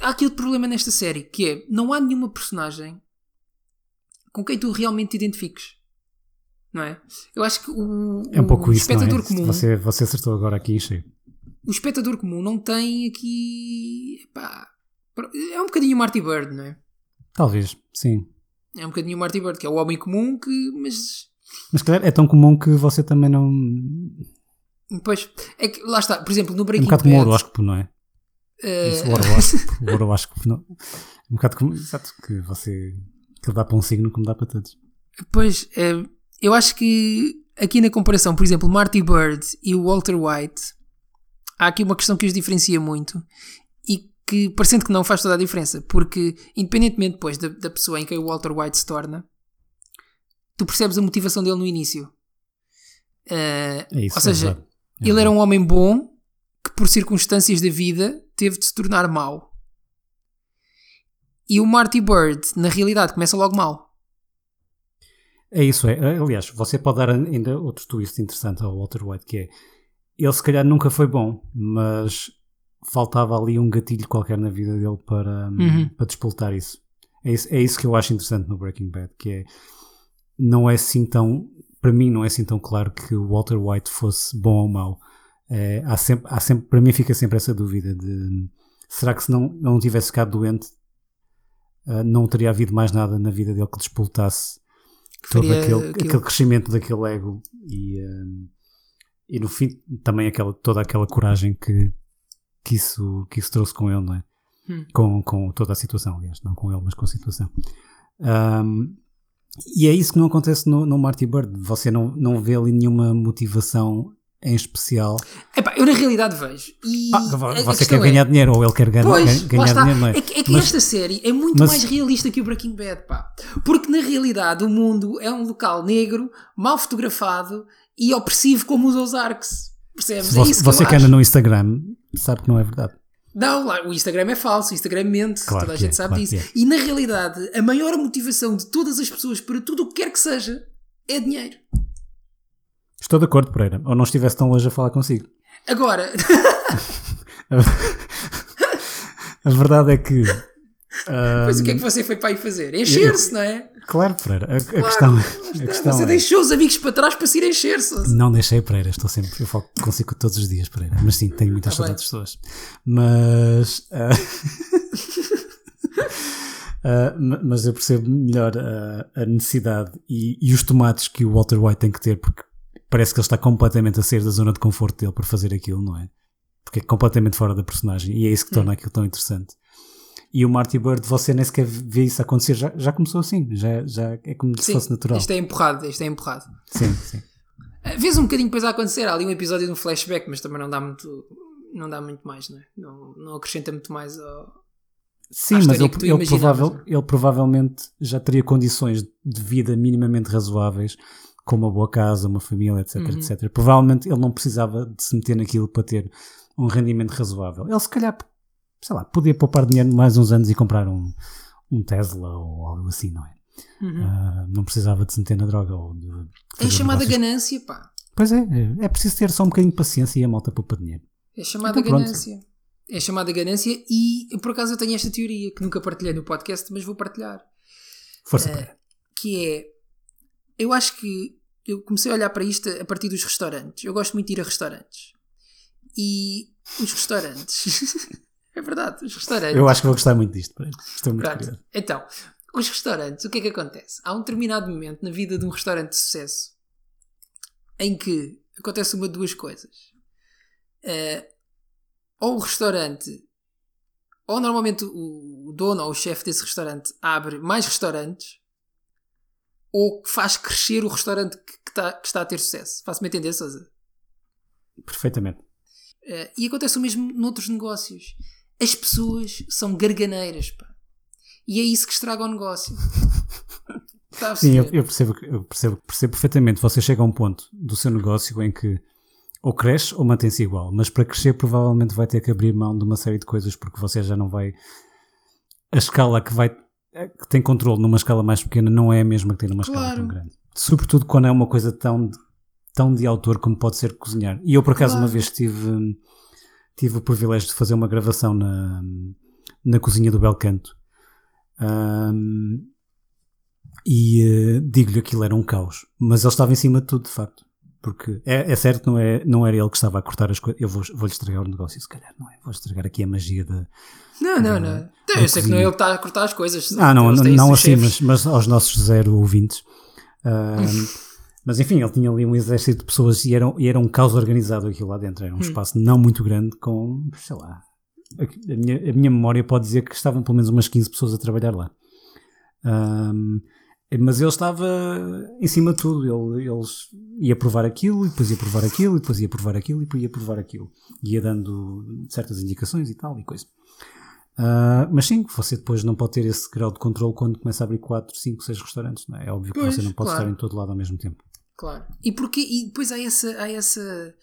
há outro problema nesta série, que é não há nenhuma personagem com quem tu realmente te identifiques. Não é? Eu acho que o, É um pouco o isso, não espectador é? comum, Você, você acertou agora aqui cheio. o espectador comum não tem aqui. é um bocadinho o Marty Bird, não é? Talvez, sim. É um bocadinho o Marty Bird, que é o homem comum que. Mas Mas calhar é tão comum que você também não. depois. É que lá está, por exemplo, no É um Breaking bocado como o Bad. horóscopo, não é? eh, Isso, o horóscopo. o horóscopo, não. É um bocado como. Exato, que você. que ele dá para um signo como dá para todos. Pois, eh, eu acho que aqui na comparação, por exemplo, Marty Bird e o Walter White, há aqui uma questão que os diferencia muito e que, parecendo que não, faz toda a diferença, porque independentemente depois da, da pessoa em que o Walter White se torna, tu percebes a motivação dele no início. Eh, É isso. ou seja, é. É ele era um homem bom que, por circunstâncias da vida, teve de se tornar mau. E o Marty Bird, na realidade, começa logo mal. É isso, é. Aliás, você pode dar ainda outro twist interessante ao Walter White, que é ele se calhar nunca foi bom, mas faltava ali um gatilho qualquer na vida dele para, Uhum. para despoltar isso. É, isso. é isso que eu acho interessante no Breaking Bad, que é não é assim tão, para mim não é assim tão claro que o Walter White fosse bom ou mau. É, há sempre, há sempre, para mim fica sempre essa dúvida de será que se não, não tivesse ficado doente ah, não teria havido mais nada na vida dele que despoltasse todo aquele, aquele crescimento daquele ego e, ah, e no fim também aquela, toda aquela coragem que, que, isso, que isso trouxe com ele, não é? Hum. Com, com toda a situação, aliás, não com ele, mas com a situação. Ahm, e é isso que não acontece no, no Marty Bird. Você não, não vê ali nenhuma motivação em especial. Epá, eu na realidade vejo. Ah, você quer ganhar é, dinheiro ou ele quer ganhar, Pois, ganhar, dinheiro, não é? É que, é que Mas- esta série é muito mas- mais realista que o Breaking Bad, pá. Porque na realidade o mundo é um local negro, mal fotografado e opressivo como os Ozarks. Percebes? É você, isso que você que anda no Instagram sabe que não é verdade. Não, lá, o Instagram é falso, o Instagram mente, Claro toda a gente é, sabe claro disso. que E na realidade, a maior motivação de todas as pessoas para tudo o que quer que seja é dinheiro. Estou de acordo, Pereira. Ou não estivesse tão longe a falar consigo. Agora, [laughs] A verdade é que. [laughs] ah, pois o que é que você foi para aí fazer? Encher-se, não é? Claro, Pereira. A, a questão, a questão Você é, deixou os amigos para trás para se ir encher-se. Não deixei Pereira, estou sempre. Eu falo consigo todos os dias, Pereira. Mas sim, tenho muitas Tá bem. saudades de pessoas. Mas. ah, [laughs] ah, ma- mas eu percebo melhor ah, a necessidade e, e os tomates que o Walter White tem que ter, porque parece que ele está completamente a sair da zona de conforto dele para fazer aquilo, não é? Porque é completamente fora da personagem e é isso que torna aquilo tão interessante. E o Marty Bird, você nem sequer vê isso acontecer, já, já começou assim, já, já é como se fosse natural. isto é empurrado, isto é empurrado. Sim, sim. Ah, Vês um bocadinho depois a acontecer, há ali um episódio de um flashback, mas também não dá muito, não dá muito mais, não é? Não, não acrescenta muito mais ao... Sim, mas ele, ele, provável, não ele provavelmente já teria condições de vida minimamente razoáveis, como uma boa casa, uma família, etc, Uhum. etc. Provavelmente ele não precisava de se meter naquilo para ter um rendimento razoável. Ele se calhar, sei lá, podia poupar dinheiro mais uns anos e comprar um, um Tesla ou algo assim, não é? Ah, não precisava de se meter na droga ou de É chamada negócios. ganância, pá. Pois é, é, é preciso ter só um bocadinho de paciência e a malta poupa dinheiro. É chamada Então ganância. É chamada ganância e por acaso eu tenho esta teoria que nunca partilhei no podcast, mas vou partilhar. Força, É. Pereira. Que é, eu acho que eu comecei a olhar para isto a partir dos restaurantes. Eu gosto muito de ir a restaurantes. E os restaurantes. [laughs] é verdade, os restaurantes. Eu acho que vou gostar muito disto. Estou muito Pronto. curioso. Então, os restaurantes, o que é que acontece? Há um determinado momento na vida de um restaurante de sucesso em que acontece uma de duas coisas. Eh, ou o restaurante, ou normalmente o, dono ou o chefe desse restaurante abre mais restaurantes, ou faz crescer o restaurante que, que está, que está a ter sucesso. Faço-me entender, Sousa? Perfeitamente. Eh, e acontece o mesmo noutros negócios. As pessoas são garganeiras, pá. E é isso que estraga o negócio. [laughs] A Sim, eu, eu percebo, eu percebo, percebo perfeitamente. Você chega a um ponto do seu negócio em que ou cresce ou mantém-se igual, mas para crescer provavelmente vai ter que abrir mão de uma série de coisas porque você já não vai. A escala que vai que tem controle numa escala mais pequena não é a mesma que tem numa escala Claro. tão grande. Sobretudo quando é uma coisa tão de, tão de autor como pode ser cozinhar. E eu por acaso Claro. uma vez tive tive o privilégio de fazer uma gravação na na cozinha do Belcanto. Ahm, e eh, digo-lhe aquilo era um caos. Mas ele estava em cima de tudo, de facto. Porque é, é certo que não, é, não era ele que estava a cortar as coisas. Eu vou- vou-lhe estragar o negócio, se calhar, não é? Vou estragar aqui a magia da. Não, não, não. Então, eu sei que não é ele que está a cortar as coisas. Ah, não, não, não assim, mas, mas aos nossos zero ouvintes. Ahm, [laughs] mas enfim, ele tinha ali um exército de pessoas e era, e era um caos organizado aquilo lá dentro. Era um espaço não muito grande com, sei lá. A, minha, a minha memória pode dizer que estavam pelo menos umas 15 pessoas a trabalhar lá. Ahm, mas ele estava em cima de tudo. Ele, eles ia provar aquilo, e depois ia provar aquilo, e depois ia provar aquilo, e depois ia provar aquilo. Ia dando certas indicações e tal, e coisa. Ah, mas sim, você depois não pode ter esse grau de controle quando começa a abrir 4, 5, 6 restaurantes. Não é? é óbvio que Pois, você não pode claro. estar em todo lado ao mesmo tempo. Claro. E, porque, e depois há essa, há essa.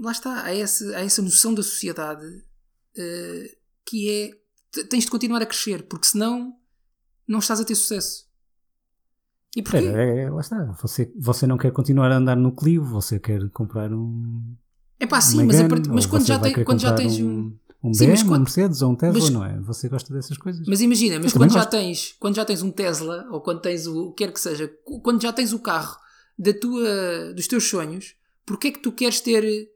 Lá está, há essa, há essa noção da sociedade eh, que é. Tens de continuar a crescer, porque senão não estás a ter sucesso. E porquê? É, é, lá está. Você, você não quer continuar a andar no Clio, você quer comprar um. É pá, sim, mas, a Megane, mas ou quando já, tem, quando já tens um. Um Sim, mas BM, um quando- Mercedes ou um Tesla, mas- não é? Você gosta dessas coisas? Mas imagina, mas quando já, tens, quando já tens um Tesla, ou quando tens o, o que quer que seja, quando já tens o carro da tua, dos teus sonhos, porque é que tu queres ter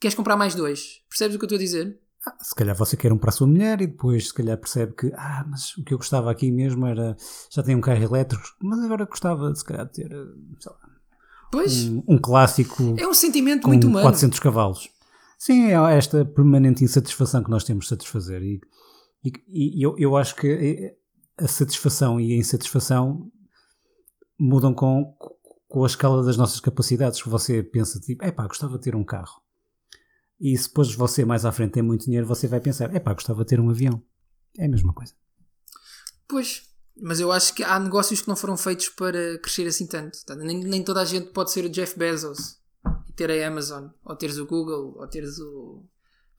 queres comprar mais dois. Percebes o que eu estou a dizer? Se calhar você quer um para a sua mulher e depois se calhar percebe que, ah, mas o que eu gostava aqui mesmo era, já tenho um carro elétrico, mas agora gostava se calhar de ter, eh, sei lá, Pois, um, um clássico é um sentimento com muito humano. 400 cavalos. Sim, é esta permanente insatisfação que nós temos de satisfazer. E, e- e eu, eu acho que a satisfação e a insatisfação mudam com, com a escala das nossas capacidades. Você pensa, tipo, epá, gostava de ter um carro. E se depois você mais à frente tem muito dinheiro, você vai pensar, epá, gostava de ter um avião. É a mesma coisa. Pois, mas eu acho que há negócios que não foram feitos para crescer assim tanto. Nem, nem toda a gente pode ser o Jeff Bezos e ter a Amazon, ou teres o Google, ou teres o.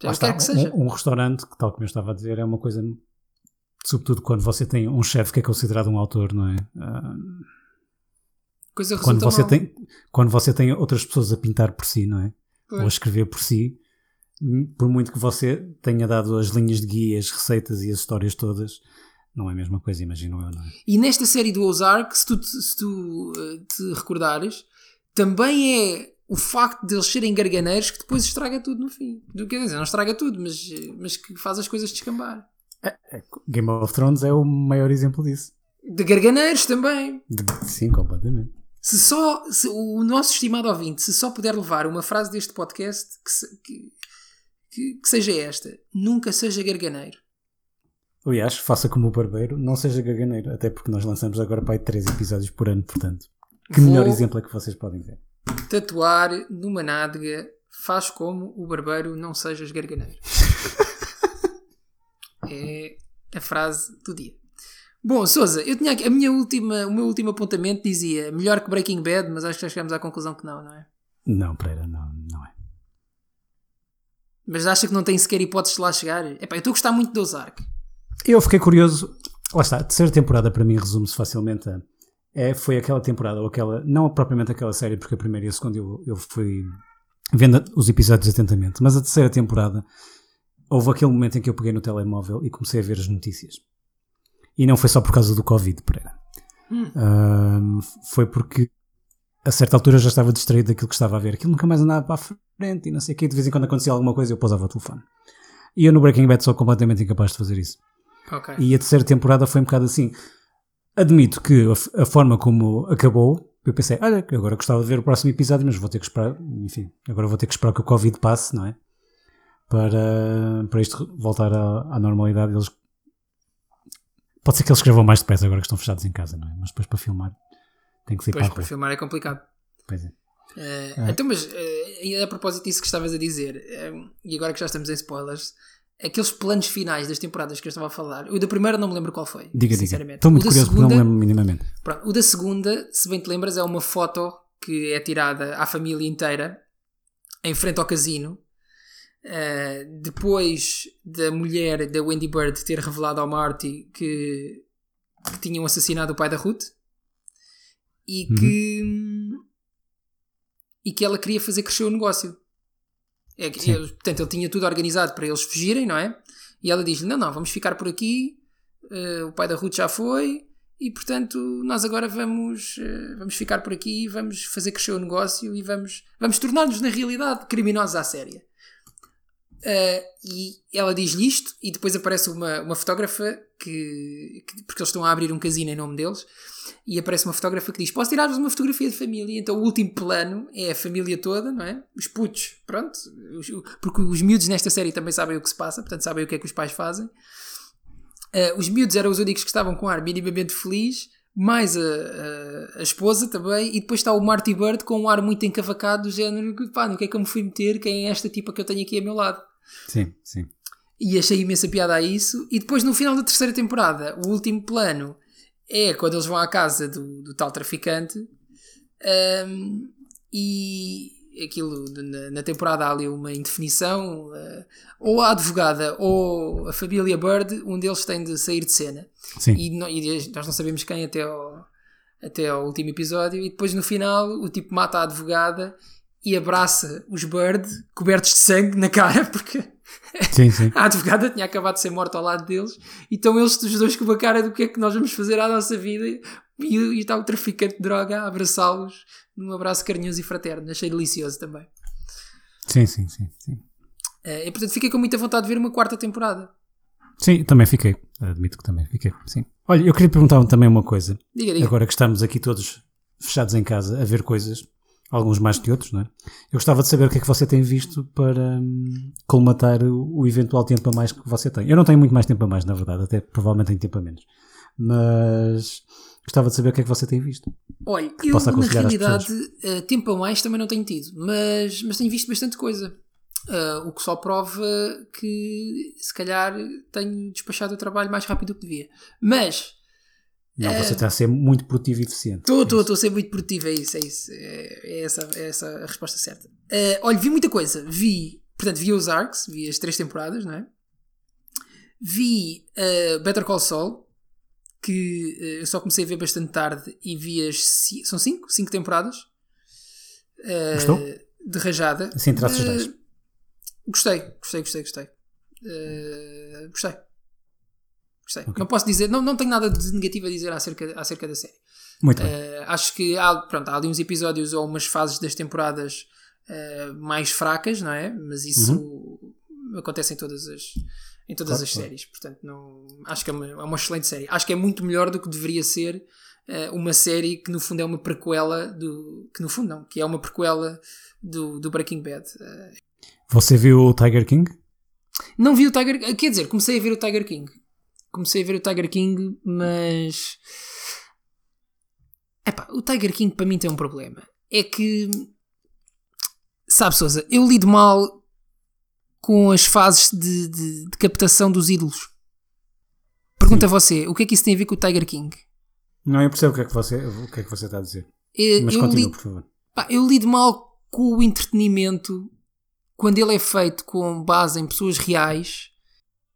Já está, que seja. Um, um restaurante, que tal como eu estava a dizer, é uma coisa, sobretudo quando você tem um chefe que é considerado um autor, não é? Ah, Coisa quando você mal. tem quando você tem outras pessoas a pintar por si, não é? Pois. Ou a escrever por si, hum, por muito que você tenha dado as linhas de guia, as receitas e as histórias todas, não é a mesma coisa, imagino eu, não é? E nesta série do Ozark, se tu, se tu eh, te recordares, também é o facto de eles serem garganeiros que depois estraga tudo no fim. Quer dizer, não estraga tudo, mas, eh, mas que faz as coisas descambar. Game of Thrones é o maior exemplo disso. De garganeiros também. De- sim, completamente. Se só se o nosso estimado ouvinte, se só puder levar uma frase deste podcast que, se- que, que- que seja esta: nunca seja garganeiro. Aliás, faça como o barbeiro, não seja gaganeiro, até porque nós lançamos agora para aí três episódios por ano, portanto. Que Vou- melhor exemplo é que vocês podem ver? Tatuar numa nádega faz como o barbeiro não sejas garganeiro. [laughs] é a frase do dia. Bom, Souza, eu tinha aqui, a minha última, o meu último apontamento dizia melhor que Breaking Bad, mas acho que já chegamos à conclusão que não, não é? Não, Pereira, não, não é. Mas acha que não tem sequer hipóteses de lá chegar? Epá, eu estou a gostar muito do Ozark. Eu fiquei curioso. Lá está, a terceira temporada para mim resume-se facilmente a. É, foi aquela temporada, ou aquela. Não propriamente aquela série, porque a primeira e a segunda eu, eu fui vendo os episódios atentamente, mas a terceira temporada houve aquele momento em que eu peguei no telemóvel e comecei a ver as notícias. E não foi só por causa do Covid, Pereira. Hum. Ahm, foi porque a certa altura já estava distraído daquilo que estava a ver. Aquilo nunca mais andava para a frente e não sei o quê. De vez em quando acontecia alguma coisa eu pousava o telefone. E eu no Breaking Bad sou completamente incapaz de fazer isso. Ok. E a terceira temporada foi um bocado assim. Admito que a, a forma como acabou, eu pensei, olha, que agora gostava de ver o próximo episódio, mas vou ter que esperar, enfim, agora vou ter que esperar que o Covid passe, não é? Para, para isto voltar à, à normalidade. Eles, pode ser que eles escrevam mais depressa agora que estão fechados em casa, não é? Mas depois para filmar tem que sair Pois, para a para filmar é complicado. Pois é. Eh, É. Então, mas e a propósito disso que estavas a dizer, eh, e agora que já estamos em spoilers, aqueles planos finais das temporadas que eu estava a falar, o da primeira não me lembro qual foi. Diga, diga. sinceramente. Estou muito curioso porque não segunda, me lembro minimamente. pronto, o da segunda, se bem te lembras, é uma foto que é tirada à família inteira em frente ao casino. Eh, depois da mulher da Wendy Bird ter revelado ao Marty que, que tinham assassinado o pai da Ruth e Uhum. que e que ela queria fazer crescer o negócio. É eles- portanto, ele tinha tudo organizado para eles fugirem, não é? E ela diz-lhe: Não, não, vamos ficar por aqui. eh, o pai da Ruth já foi. E portanto, nós agora vamos, eh, vamos ficar por aqui, vamos fazer crescer o negócio e vamos, vamos tornar-nos, na realidade, criminosos à séria. Eh, e ela diz-lhe isto, e depois aparece uma, uma fotógrafa que, que- Porque eles estão a abrir um casino em nome deles, e aparece uma fotógrafa que diz: Posso tirar-vos uma fotografia de família? Então o último plano é a família toda, não é? Os putos, pronto. Os- porque os miúdos nesta série também sabem o que se passa, portanto sabem o que é que os pais fazem. Uh, os miúdos eram os únicos que estavam com ar minimamente feliz, mais a, a, a esposa também, e depois está o Marty Bird com um ar muito encavacado, do género: pá, no que é que eu me fui meter? Quem é esta tipa que eu tenho aqui a meu lado? Sim, sim. E achei imensa piada a isso. E depois, no final da terceira temporada, o último plano é quando eles vão à casa do, do tal traficante. um, e aquilo, na, na temporada há ali uma indefinição. uh, ou a advogada ou a família Bird, um deles tem de sair de cena. Sim. E, no- e nós não sabemos quem até ao, até ao último episódio. E depois, no final, o tipo mata a advogada e abraça os Bird cobertos de sangue na cara, [laughs] porque Sim, sim. a advogada tinha acabado de ser morta ao lado deles e estão eles os dois com uma cara do que é que nós vamos fazer à nossa vida e, e está o traficante de droga a abraçá-los num abraço carinhoso e fraterno. Achei delicioso também. Sim, sim, sim. Sim, Eh, e portanto fiquei com muita vontade de ver uma quarta temporada. sim também fiquei. Admito que também fiquei. Sim. Olha, eu queria perguntar também uma coisa. Diga, diga. Agora que estamos aqui todos fechados em casa a ver coisas, alguns mais que outros, não é? Eu gostava de saber o que é que você tem visto para hum, colmatar o, o eventual tempo a mais que você tem. Eu não tenho muito mais tempo a mais, na verdade, até provavelmente tenho tempo a menos. Mas gostava de saber o que é que você tem visto. Olha, eu na realidade eh, tempo a mais também não tenho tido, mas, mas tenho visto bastante coisa. Ah, o que só prova que se calhar tenho despachado o trabalho mais rápido do que devia. Mas Não, você está a ser muito produtivo e eficiente. estou, estou, estou a ser muito produtivo, é isso, é isso. É, é essa, é essa a resposta certa. Ah, olha, vi muita coisa. Vi, portanto, vi os Arcs, vi as três temporadas, não é? Vi ah, Better Call Saul, que eh, eu só comecei a ver bastante tarde e vi as. ci- São cinco? Cinco temporadas. Ah, Gostou? De rajada. Assim, traços Ah, gerais. Gostei, gostei, gostei, gostei. Eh, gostei. Gostei. Ok. Não posso dizer, não, não tenho nada de negativo a dizer acerca, acerca da série. Muito bem. Eh, acho que há, pronto, há ali uns episódios ou umas fases das temporadas eh, mais fracas, não é? Mas isso acontece em todas as, em todas Uhum. Claro, as claro. séries. Portanto, não, acho que é uma, é uma excelente série. Acho que é muito melhor do que deveria ser eh, uma série que no fundo é uma prequela do. Que no fundo não, que é uma prequela do, do Breaking Bad. Eh, Você viu o Tiger King? não vi o Tiger Quer dizer, comecei a ver o Tiger King. Comecei a ver o Tiger King, mas. Epá, o Tiger King para mim tem um problema. É que. Sabe, Souza, eu lido mal com as fases de, de- de captação dos ídolos. Pergunta a você, o que é que isso tem a ver com o Tiger King? Não, eu percebo o que é que você, o que é que você está a dizer. Eu, Mas eu continua, lido- por favor. Pá, eu lido mal com o entretenimento quando ele é feito com base em pessoas reais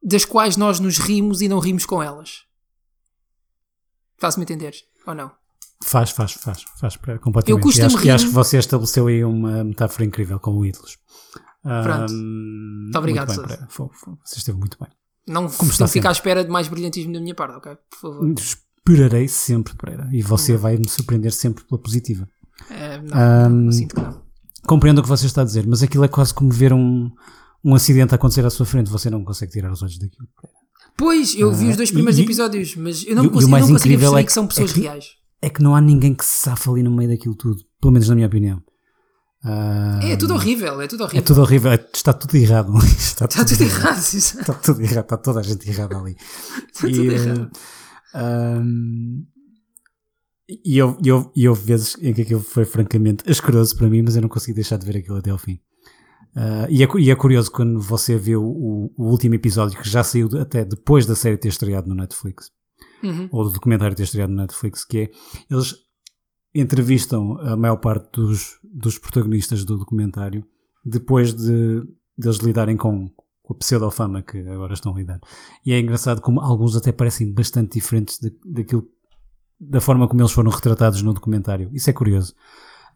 das quais nós nos rimos e não rimos com elas. Faz-me entender? Ou não? Faz, faz, faz, faz para- completamente. Eu e acho, e acho que você estabeleceu aí uma metáfora incrível com o ídolos. Pronto. Muito obrigado, bem, foi- Você esteve muito bem. Não, Como não está fica à espera de mais brilhantismo da minha parte, ok? Por favor. Esperarei sempre, Pereira. E você vai me surpreender sempre pela positiva. Eh, não, não, sinto que não. Compreendo o que você está a dizer, mas aquilo é quase como ver um, um acidente acontecer à sua frente. Você não consegue tirar os olhos daquilo. Pois, eu vi os dois primeiros Ah, e- episódios, mas eu não e e consigo, eu mais não consigo perceber é que, que- são é pessoas que- reais. É que não há ninguém que se safa ali no meio daquilo tudo. Pelo menos na minha opinião. Ah, É, tudo horrível, é tudo É horrível. tudo horrível. É- Está tudo errado. [laughs] Está Está tudo errado. exato. Está tudo errado, está toda a gente errada ali. Está tudo errado. ahm, e eu, e eu, e houve vezes em que aquilo foi francamente asqueroso para mim, mas eu não consegui deixar de ver aquilo até ao fim. Ah, e, é, e é curioso quando você vê o, o- o último episódio que já saiu de- até depois da série ter estreado no Netflix, Uhum. ou do documentário ter estreado no Netflix, que é eles entrevistam a maior parte dos, dos protagonistas do documentário depois de deles lidarem com, com a pseudo-fama que agora estão a lidar. E é engraçado como alguns até parecem bastante diferentes de- daquilo, da forma como eles foram retratados no documentário. Isso é curioso.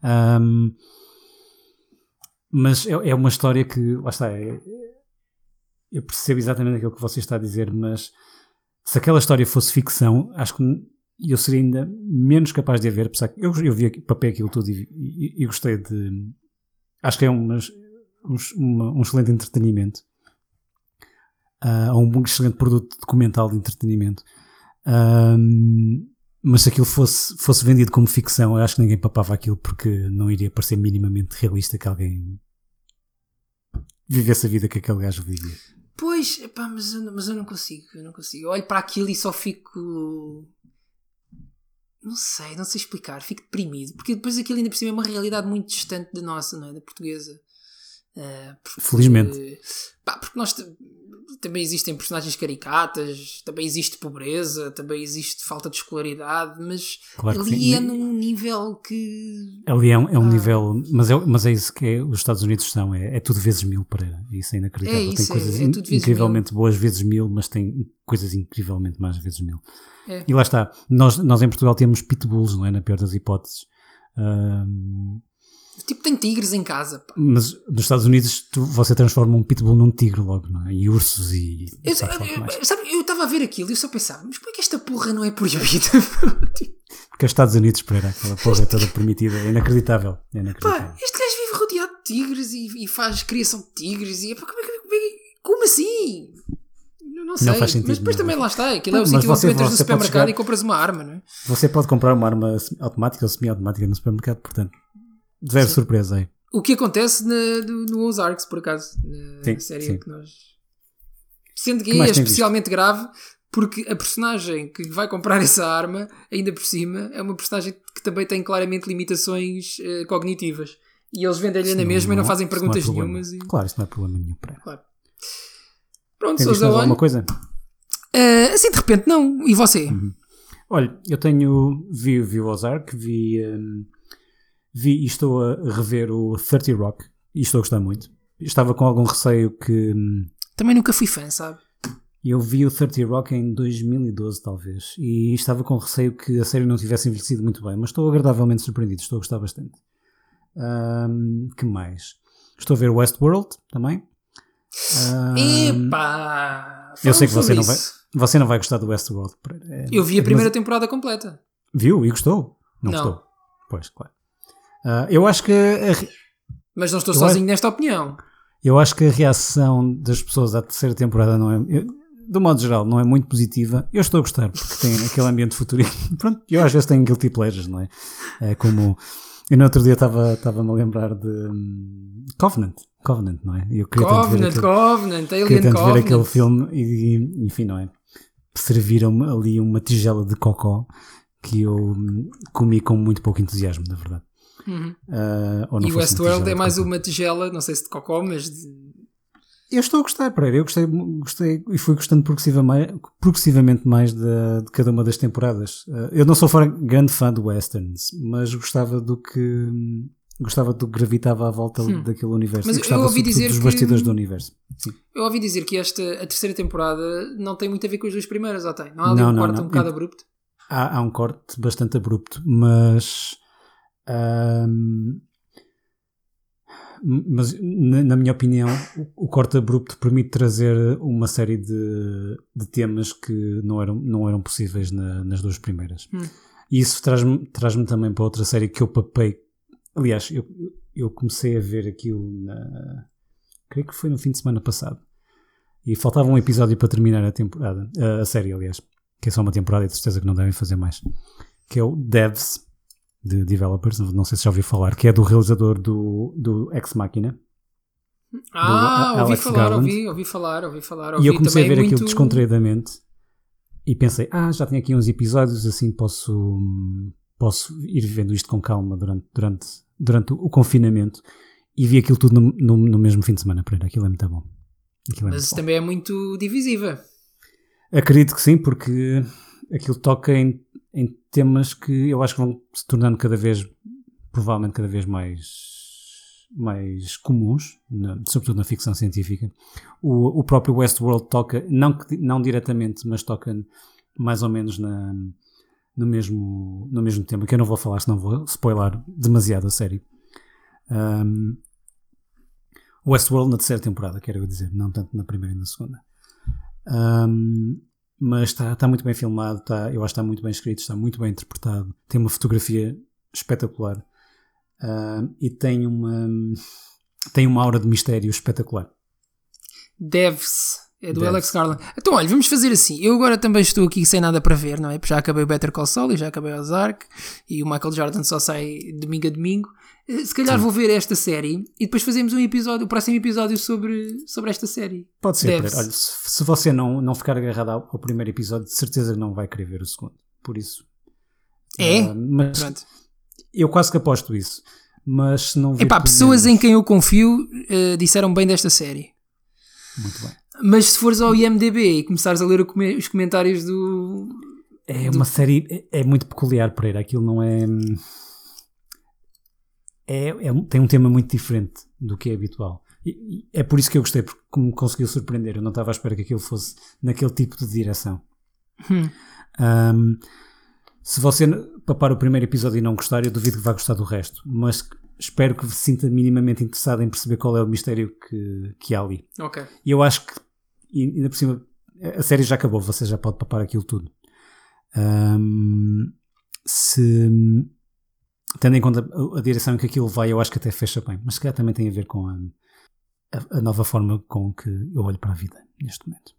Ahm, mas é, é uma história que, lá está, é- eu percebo exatamente aquilo que você está a dizer, mas se aquela história fosse ficção, acho que eu seria ainda menos capaz de a ver, apesar que eu, eu vi papei aquilo tudo e, e- e gostei de. Acho que é umas- uns- uma- um excelente entretenimento. Ah, um excelente produto documental de entretenimento. Ahm, mas se aquilo fosse, fosse vendido como ficção, eu acho que ninguém papava aquilo porque não iria parecer minimamente realista que alguém vivesse a vida que aquele gajo vivia. Pois, epá, mas, eu, não- mas eu não consigo, eu não consigo. Eu olho para aquilo e só fico. Não sei, não sei explicar, fico deprimido. Porque depois aquilo ainda por cima é uma realidade muito distante da nossa, não é? Da portuguesa. Ah, porque- Felizmente. pá, porque nós também existem personagens caricatas, também existe pobreza, também existe falta de escolaridade, mas Claro ali é num nível que. Ali é um, é um Ah. nível, mas é, mas é isso que é- os Estados Unidos são, é, é tudo vezes mil para isso é inacreditável. É tem isso, é- coisas é in- vezes incrivelmente boas vezes mil, mas tem coisas incrivelmente mais vezes mil. É. E lá está, nós, nós em Portugal temos pitbulls, não é? Na pior das hipóteses. Tipo, tem tigres em casa, pá. mas nos Estados Unidos tu- você transforma um pitbull num tigre logo, não é? E ursos e. Eu, estava a ver aquilo e eu só pensava, mas como é que esta porra não é proibida? [laughs] Porque os Estados Unidos, Pereira, aquela porra é toda permitida, é inacreditável. É inacreditável. Pá, este gajo vive rodeado de tigres e, e faz criação de tigres. E, epá, como, é como, é como assim? Não sei, faz sentido mas depois também lá está. Aquilo é o sítio onde entras no supermercado chegar- e compras uma arma, não é? Você pode comprar uma arma automática ou semi-automática no supermercado, portanto, zero surpresa aí. O que acontece na- no Ozarks, por acaso, na Sim, série sim. que nós. Sendo que Que aí é tem visto? especialmente grave porque a personagem que vai comprar [laughs] essa arma, ainda por cima, é uma personagem que também tem claramente limitações eh, cognitivas. E eles vendem-lhe na mesma e não isso fazem é perguntas problema. nenhumas. E... Claro, isso não é problema nenhum para ela. Claro. Pronto, Sousa, alguma coisa? eh, assim de repente, não. E você? Uhum. Olha, eu tenho. Vi, vi o Ozark, vi. hum, vi e estou a rever o 30 Rock e estou a gostar muito. Estava com algum receio que. hum, Também nunca fui fã, sabe? Eu vi o 30 Rock em 2012, talvez, e estava com receio que a série não tivesse envelhecido muito bem, mas estou agradavelmente surpreendido, estou a gostar bastante. Ahm, que mais? Estou a ver Westworld também. Ahm, Epá! eu sei que você não vai. Você não vai gostar do Westworld. É- Eu vi a é primeira demasi- temporada completa. Viu e gostou? Não, Não. gostou? Pois, claro. Ah, eu acho que re- Mas não estou Eu sozinho nesta opinião. eu acho que a reação das pessoas à terceira temporada não é, eu- do modo geral, não é muito positiva. Eu estou a gostar porque tem [laughs] aquele ambiente futurista. [laughs] Pronto, eu às vezes tenho guilty pleasures, não é? É como eu no outro dia estava estava-me a lembrar de hum, Covenant, Covenant, não é? Eu queria tanto ver Covenant, aquele, Covenant, queria Alien tanto Covenant. ver aquele filme e, e, enfim, não é? Serviram-me ali uma tigela de cocó que eu hum, comi com muito pouco entusiasmo, na verdade. Uhum. Não E Westworld é mais uma tigela, não sei se de cocó, mas de... Eu estou a gostar, Pereira. Eu gostei, gostei e fui gostando progressivamente mais de, de cada uma das temporadas. Uh, eu não sou fã- grande fã de westerns, mas gostava do que gostava do que gravitava à volta daquele universo. Mas eu gostava ouvi dizer dos que- bastidores do universo. Sim. Eu ouvi dizer que esta, a terceira temporada não tem muito a ver com as duas primeiras, ou tem? Não há ali Não, um não, quarto não. um bocado Eu- abrupto? Há, há um corte bastante abrupto, mas ahm, mas na, na minha opinião o, o corte abrupto permite trazer uma série de, de temas que não eram, não eram possíveis na- nas duas primeiras. Hum. E isso traz-me traz também para outra série que eu papei. Aliás, eu, eu comecei a ver aquilo na. Creio que foi no fim de semana passado. E faltava um episódio para terminar a temporada. A, a série, aliás. Que é só uma temporada e de certeza que não devem fazer mais. Que é o Devs, de Developers. Não sei se já ouviu falar. Que é do realizador do, do Ex Machina. Ah, ouvi falar, Garland. ouvi, ouvi falar, ouvi falar. E Ouvi eu comecei a ver aquilo muito- descontraídamente. E pensei, ah, já tenho aqui uns episódios, assim posso, posso ir vendo isto com calma durante, durante, durante o confinamento. E vi aquilo tudo no, no, no mesmo fim de semana, para aquilo é muito bom. Aquilo é Mas muito bom. também é muito divisiva. Acredito que sim, porque aquilo toca em, em temas que eu acho que vão se tornando cada vez, provavelmente cada vez mais, mais comuns, na- sobretudo na ficção científica. O, o próprio Westworld toca, não, não diretamente, mas toca mais ou menos na, no, mesmo, no mesmo tema, que eu não vou falar, senão vou spoiler demasiado a série. Um, Westworld na terceira temporada, quero dizer, não tanto na primeira e na segunda. Um, mas está, está muito bem filmado, está, eu acho que está muito bem escrito, está muito bem interpretado, tem uma fotografia espetacular um, e tem uma, tem uma aura de mistério espetacular. Devs. É do Devs. Alex Garland. Então, olha, vamos fazer assim. Eu agora também estou aqui sem nada para ver, não é? Porque já acabei o Better Call Saul e já acabei o Ozark e o Michael Jordan só sai domingo a domingo. Eh, Se calhar vou ver esta série e depois fazemos um episódio, o próximo episódio sobre, sobre esta série. Pode ser. Olha, se, se você não, não ficar agarrado ao, ao primeiro episódio, de certeza não vai querer ver o segundo. Por isso. É? Ah, mas Pronto. eu quase que aposto isso. Mas se não vir Epá, pessoas menos- em quem eu confio eh, disseram bem desta série. Muito bem. Mas se fores ao IMDB e começares a ler come- os comentários do. É uma série, é, é muito peculiar, Pereira. Aquilo não é. É, é um- tem um tema muito diferente do que é habitual. E, e é por isso que eu gostei, porque me conseguiu surpreender. Eu não estava à espera que aquilo fosse naquele tipo de direção. Hum. Ahm, se você papar o primeiro episódio e não gostar, eu duvido que vá gostar do resto. Mas espero que se sinta minimamente interessado em perceber qual é o mistério que, que há ali. Ok. E eu acho que, ainda por cima, a série já acabou, você já pode papar aquilo tudo. Ahm, se, tendo em conta a, a direção em que aquilo vai, eu acho que até fecha bem. Mas se calhar também tem a ver com a, a, a nova forma com que eu olho para a vida neste momento.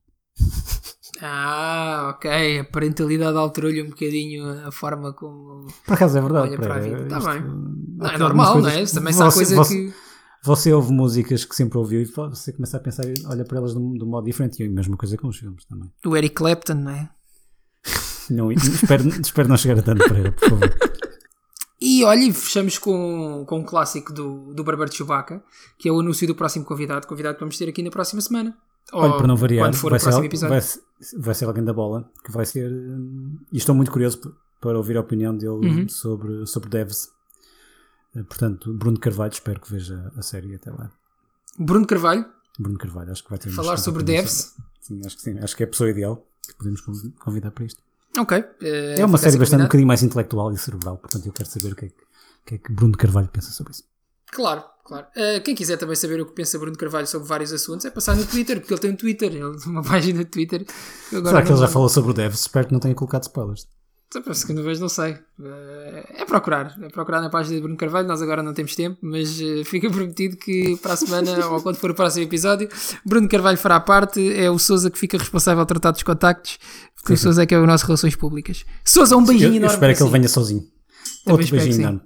Ah, ok. A parentalidade alterou-lhe um bocadinho a forma como. Por acaso é verdade. Olha para a vida. Tá isto- bem. Não, é normal, não é? coisas- Também se há você- que. Você ouve músicas que sempre ouviu e você começa a pensar e olha para elas de um, de um modo diferente. E a mesma coisa com os filmes também. O Eric Clapton, não é? [laughs] Não, espero, espero não chegar a tanto, Pereira, por favor. [laughs] E olha, e fechamos com, com um clássico do, do Barbeiro de Chewbacca, que é o anúncio do próximo convidado. Convidado que vamos ter aqui na próxima semana. Olha, para não variar, Quando for vai, o próximo ser, episódio. vai, vai ser alguém da bola que vai ser. hum, E estou muito curioso para ouvir a opinião dele Uhum. sobre, sobre Devs. Eh, Portanto, Bruno Carvalho, espero que veja a série até lá. Bruno Carvalho, Bruno Carvalho, acho que vai ter falar sobre devs. Sim, acho que sim. Acho que é a pessoa ideal que podemos conv- convidar para isto. Ok. É uma série bastante um bocadinho mais intelectual e cerebral, portanto eu quero saber o que é que, o que, é que Bruno Carvalho pensa sobre isso. Claro, claro. Uh, quem quiser também saber o que pensa Bruno Carvalho sobre vários assuntos é passar no Twitter, porque ele tem um Twitter, ele tem uma página de Twitter. Será que ele já falou sobre o Devs? Espero que não tenha colocado spoilers. A segunda vez, não sei. Uh, É procurar. É procurar na página de Bruno Carvalho. Nós agora não temos tempo, mas uh, fica prometido que para a semana, [laughs] ou quando for o próximo episódio, Bruno Carvalho fará parte. É o Souza que fica responsável a tratar dos contactos, porque o. Souza é que é o nosso Relações Públicas. Souza, um beijinho Eu, eu enorme. espero que ele si. venha sozinho. Também Outro beijinho enorme.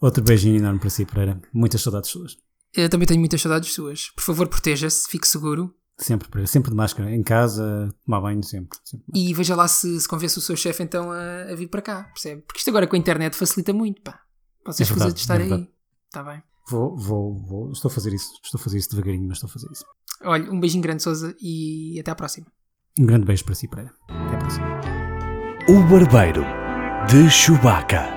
Outro beijinho enorme para si, Pereira. Muitas saudades suas. Eu também tenho muitas saudades suas. Por favor, proteja-se, fique seguro. Sempre. Sempre de máscara. Em casa, tomar banho, sempre. sempre. E veja lá se, se convence o seu chefe então a, a vir para cá, percebe? Porque isto agora com a internet facilita muito, pá. Vocês É verdade, de estar é aí. Está bem. Vou, vou, vou. Estou a fazer isso. Estou a fazer isso devagarinho, mas estou a fazer isso. Olha, um beijinho grande, Souza, e até à próxima. Um grande beijo para si, Pereira. Até a próxima. O Barbeiro de Chewbacca.